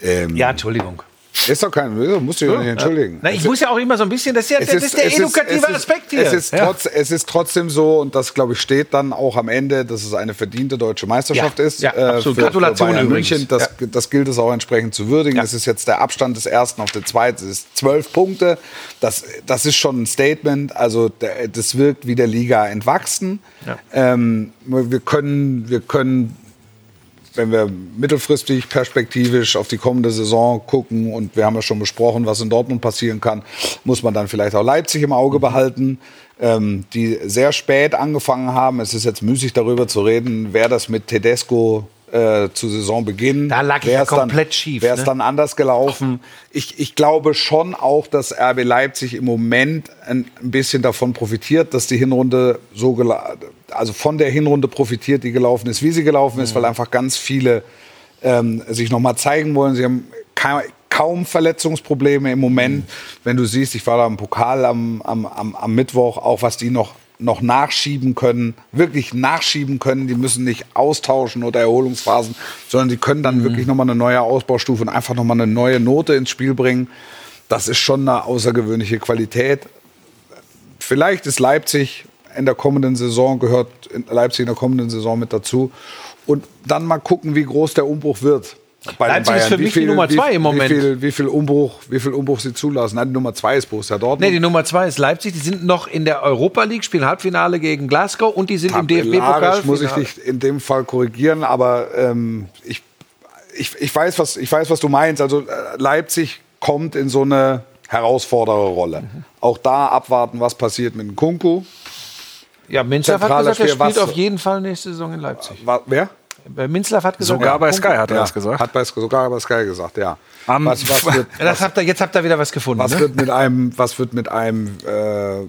[SPEAKER 3] Ähm,
[SPEAKER 1] Ja, Entschuldigung.
[SPEAKER 3] Ist doch kein, musst du dich doch nicht entschuldigen.
[SPEAKER 1] Na, ich muss ja auch immer so ein bisschen, das ist, ja,
[SPEAKER 3] Es
[SPEAKER 1] das ist der
[SPEAKER 3] es
[SPEAKER 1] edukative
[SPEAKER 3] es ist,
[SPEAKER 1] Aspekt hier.
[SPEAKER 3] Es ist, trotz, es ist trotzdem so, und das, glaube ich, steht dann auch am Ende, dass es eine verdiente deutsche Meisterschaft
[SPEAKER 1] Ja,
[SPEAKER 3] ist.
[SPEAKER 1] ja, absolut.
[SPEAKER 3] für,
[SPEAKER 1] Gratulation
[SPEAKER 3] für Bayern. München. Das, das gilt es auch entsprechend zu würdigen.
[SPEAKER 1] Ja.
[SPEAKER 3] Es ist jetzt der Abstand des ersten auf den zweiten. Es ist zwölf Punkte. Das, das ist schon ein Statement. Also der, das wirkt wie der Liga entwachsen.
[SPEAKER 1] Ja.
[SPEAKER 3] Ähm, wir können, wir können wenn wir mittelfristig perspektivisch auf die kommende Saison gucken und wir haben ja schon besprochen, was in Dortmund passieren kann, muss man dann vielleicht auch Leipzig im Auge behalten, ähm, die sehr spät angefangen haben. Es ist jetzt müßig darüber zu reden, wer das mit Tedesco äh, zu Saisonbeginn.
[SPEAKER 1] Da lag ich ja komplett
[SPEAKER 3] dann,
[SPEAKER 1] schief,
[SPEAKER 3] Wäre es
[SPEAKER 1] ne?
[SPEAKER 3] dann anders gelaufen. Ich, ich glaube schon auch, dass RB Leipzig im Moment ein, ein bisschen davon profitiert, dass die Hinrunde so also von der Hinrunde profitiert, die gelaufen ist, wie sie gelaufen ist, weil einfach ganz viele ähm, sich noch mal zeigen wollen. Sie haben ka kaum Verletzungsprobleme im Moment. Wenn du siehst, ich war da im Pokal am, am, am, am Mittwoch, auch was die noch noch nachschieben können, wirklich nachschieben können. Die müssen nicht austauschen oder Erholungsphasen, sondern die können dann wirklich noch mal eine neue Ausbaustufe und einfach noch mal eine neue Note ins Spiel bringen. Das ist schon eine außergewöhnliche Qualität. Vielleicht ist Leipzig in der kommenden Saison, gehört Leipzig in der kommenden Saison mit dazu. Und dann mal gucken, wie groß der Umbruch wird. Bei
[SPEAKER 1] Leipzig ist für
[SPEAKER 3] Wie
[SPEAKER 1] mich die Nummer
[SPEAKER 3] wie-
[SPEAKER 1] zwei im Moment.
[SPEAKER 3] Wie viel, wie viel, Umbruch, wie viel Umbruch sie zulassen. Nein, die Nummer zwei ist Borussia Dortmund.
[SPEAKER 1] Nee, die Nummer zwei ist Leipzig. Die sind noch in der Europa League, spielen Halbfinale gegen Glasgow und die sind im DFB-Pokal.
[SPEAKER 3] Tabellarisch muss ich dich in dem Fall korrigieren, aber ähm, ich, ich, ich, weiß, was, ich weiß, was du meinst. Also äh, Leipzig kommt in so eine herausfordere Rolle.
[SPEAKER 1] Mhm.
[SPEAKER 3] Auch da abwarten, was passiert mit dem Kunku.
[SPEAKER 1] Ja, Minzlaff hat gesagt, er spielt
[SPEAKER 3] was-
[SPEAKER 1] auf jeden Fall nächste Saison in Leipzig.
[SPEAKER 3] Wa- Wer?
[SPEAKER 1] Bei Minzlaff hat gesagt,
[SPEAKER 4] Sogar bei. Sky hat er
[SPEAKER 3] Ja,
[SPEAKER 4] das gesagt.
[SPEAKER 3] Hat bei, sogar bei Sky gesagt, ja.
[SPEAKER 4] Am-
[SPEAKER 3] was, was, wird, [LAUGHS]
[SPEAKER 1] das habt ihr, jetzt habt ihr wieder was gefunden.
[SPEAKER 3] was
[SPEAKER 1] ne?
[SPEAKER 3] wird mit einem, was wird mit einem äh,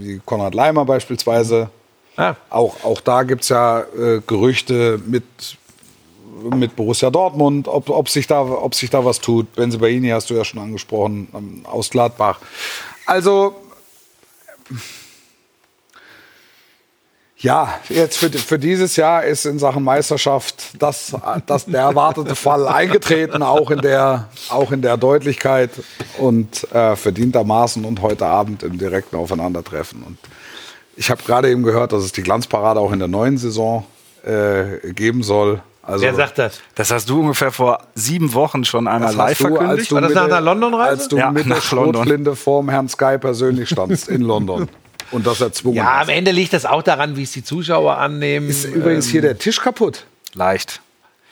[SPEAKER 3] wie Konrad Leimer beispielsweise?
[SPEAKER 1] Ah.
[SPEAKER 3] Auch, auch da gibt es ja äh, Gerüchte mit, mit Borussia Dortmund, ob, ob, sich da, ob sich da was tut. Benzibaini hast du ja schon angesprochen, ähm, aus Gladbach. Also, ja, jetzt für, für dieses Jahr ist in Sachen Meisterschaft das, das der erwartete Fall [LAUGHS] eingetreten, auch in der, auch in der Deutlichkeit und äh, verdientermaßen und heute Abend im direkten Aufeinandertreffen. Und ich habe gerade eben gehört, dass es die Glanzparade auch in der neuen Saison äh, geben soll. Also,
[SPEAKER 1] Wer sagt das?
[SPEAKER 4] Das hast du ungefähr vor sieben Wochen schon einmal
[SPEAKER 3] das
[SPEAKER 4] live
[SPEAKER 3] du, als
[SPEAKER 4] verkündigt.
[SPEAKER 3] du
[SPEAKER 1] War das
[SPEAKER 3] mit
[SPEAKER 1] nach
[SPEAKER 3] der-
[SPEAKER 1] einer London-Reise?
[SPEAKER 3] Als du
[SPEAKER 4] Ja,
[SPEAKER 3] mit der. Schrotflinte vorm Herrn Sky persönlich standst in London. Und das erzwungen
[SPEAKER 1] Ja,
[SPEAKER 3] hast.
[SPEAKER 1] am Ende liegt das auch daran, wie es die Zuschauer annehmen.
[SPEAKER 3] Ist übrigens hier der Tisch kaputt.
[SPEAKER 4] Leicht.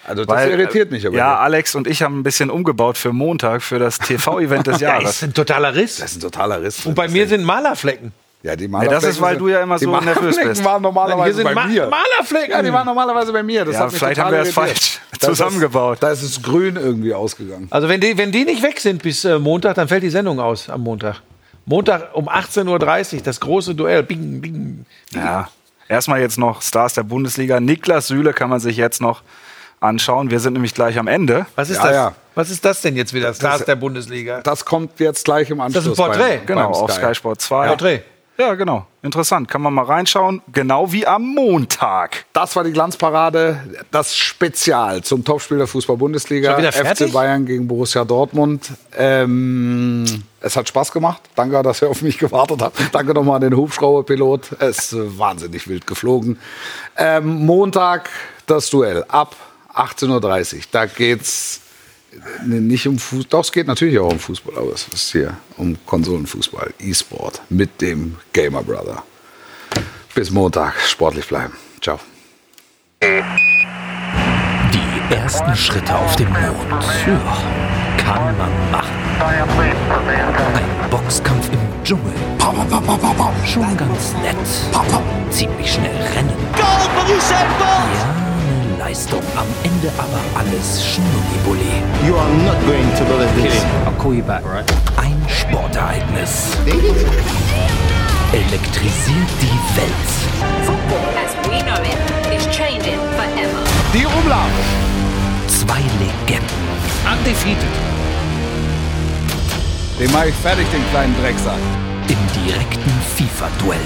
[SPEAKER 3] Also das
[SPEAKER 4] Weil,
[SPEAKER 3] irritiert mich aber.
[SPEAKER 4] Ja, Alex und ich haben ein bisschen umgebaut für Montag, für das TV-Event des [LAUGHS]
[SPEAKER 1] ja,
[SPEAKER 4] Jahres.
[SPEAKER 1] ist ein totaler Riss.
[SPEAKER 3] Das ist ein totaler Riss.
[SPEAKER 1] Und bei mir sind Malerflecken.
[SPEAKER 3] ja, die
[SPEAKER 4] Ja, das ist, weil du ja immer
[SPEAKER 3] die
[SPEAKER 4] so nervös
[SPEAKER 3] Malerflecken
[SPEAKER 4] bist.
[SPEAKER 3] waren
[SPEAKER 1] Hier
[SPEAKER 3] normalerweise
[SPEAKER 1] sind
[SPEAKER 3] bei
[SPEAKER 1] Ma
[SPEAKER 3] mir.
[SPEAKER 1] Malerflecken.
[SPEAKER 3] Ja, die waren normalerweise bei mir. Das
[SPEAKER 4] Ja,
[SPEAKER 3] hat mich
[SPEAKER 4] vielleicht haben wir es
[SPEAKER 3] irritiert.
[SPEAKER 4] falsch [LAUGHS] zusammengebaut.
[SPEAKER 3] Das, da ist es grün irgendwie ausgegangen.
[SPEAKER 1] Also wenn die, wenn die nicht weg sind bis äh, Montag, dann fällt die Sendung aus am Montag. Montag um 18.30 Uhr, das große Duell. Bing, bing.
[SPEAKER 4] Ja. Erstmal jetzt noch Stars der Bundesliga. Niklas Süle kann man sich jetzt noch anschauen. Wir sind nämlich gleich am Ende.
[SPEAKER 1] Was ist
[SPEAKER 3] Ja,
[SPEAKER 1] das?
[SPEAKER 3] ja.
[SPEAKER 1] Was ist das denn jetzt wieder? Stars der Bundesliga.
[SPEAKER 3] Das kommt jetzt gleich im
[SPEAKER 1] das ein
[SPEAKER 3] Anschluss.
[SPEAKER 1] Porträt?
[SPEAKER 3] Beim,
[SPEAKER 4] Genau,
[SPEAKER 3] beim
[SPEAKER 4] auf Sky Sport 2.
[SPEAKER 1] Porträt.
[SPEAKER 4] Ja, genau. Interessant. Kann man mal reinschauen. Genau wie am Montag.
[SPEAKER 3] Das war die Glanzparade, das Spezial zum Topspiel der Fußball-Bundesliga.
[SPEAKER 1] Schon wieder fertig?
[SPEAKER 3] FC Bayern gegen Borussia Dortmund. Ähm, es hat Spaß gemacht. Danke, dass ihr auf mich gewartet habt. Danke nochmal an den Hubschrauberpilot. Es ist wahnsinnig wild geflogen. Ähm, Montag das Duell ab 18.30 Uhr. Da geht's nicht um Fußball. Doch, es geht natürlich auch um Fußball, aber es ist hier um Konsolenfußball, E-Sport mit dem Gamer Brother. Bis Montag, sportlich bleiben. Ciao.
[SPEAKER 6] Die ersten Schritte auf dem Mond. Ja, kann man machen. Ein Boxkampf im Dschungel. Schon ganz nett. Ziemlich schnell rennen. Ja, eine Leistung. Am Ende aber alles Schnullibulli.
[SPEAKER 8] You are not going to believe this.
[SPEAKER 6] I'll call you back, right? Ein Sportereignis. Elektrisiert die Welt.
[SPEAKER 7] Football as we know it is changing forever.
[SPEAKER 3] Die Umlauf.
[SPEAKER 6] Zwei Legenden.
[SPEAKER 1] Undefeated.
[SPEAKER 3] Den mache ich fertig, den kleinen Drecksack.
[SPEAKER 6] Im direkten FIFA-Duell.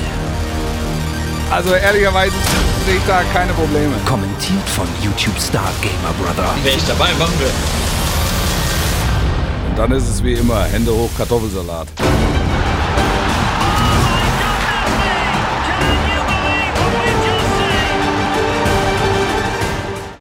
[SPEAKER 3] Also ehrlicherweise sehe ich da keine Probleme.
[SPEAKER 6] Kommentiert von YouTube-Star Gamer Brother.
[SPEAKER 8] Wäre ich dabei, machen wir
[SPEAKER 3] dann ist es wie immer Hände hoch Kartoffelsalat.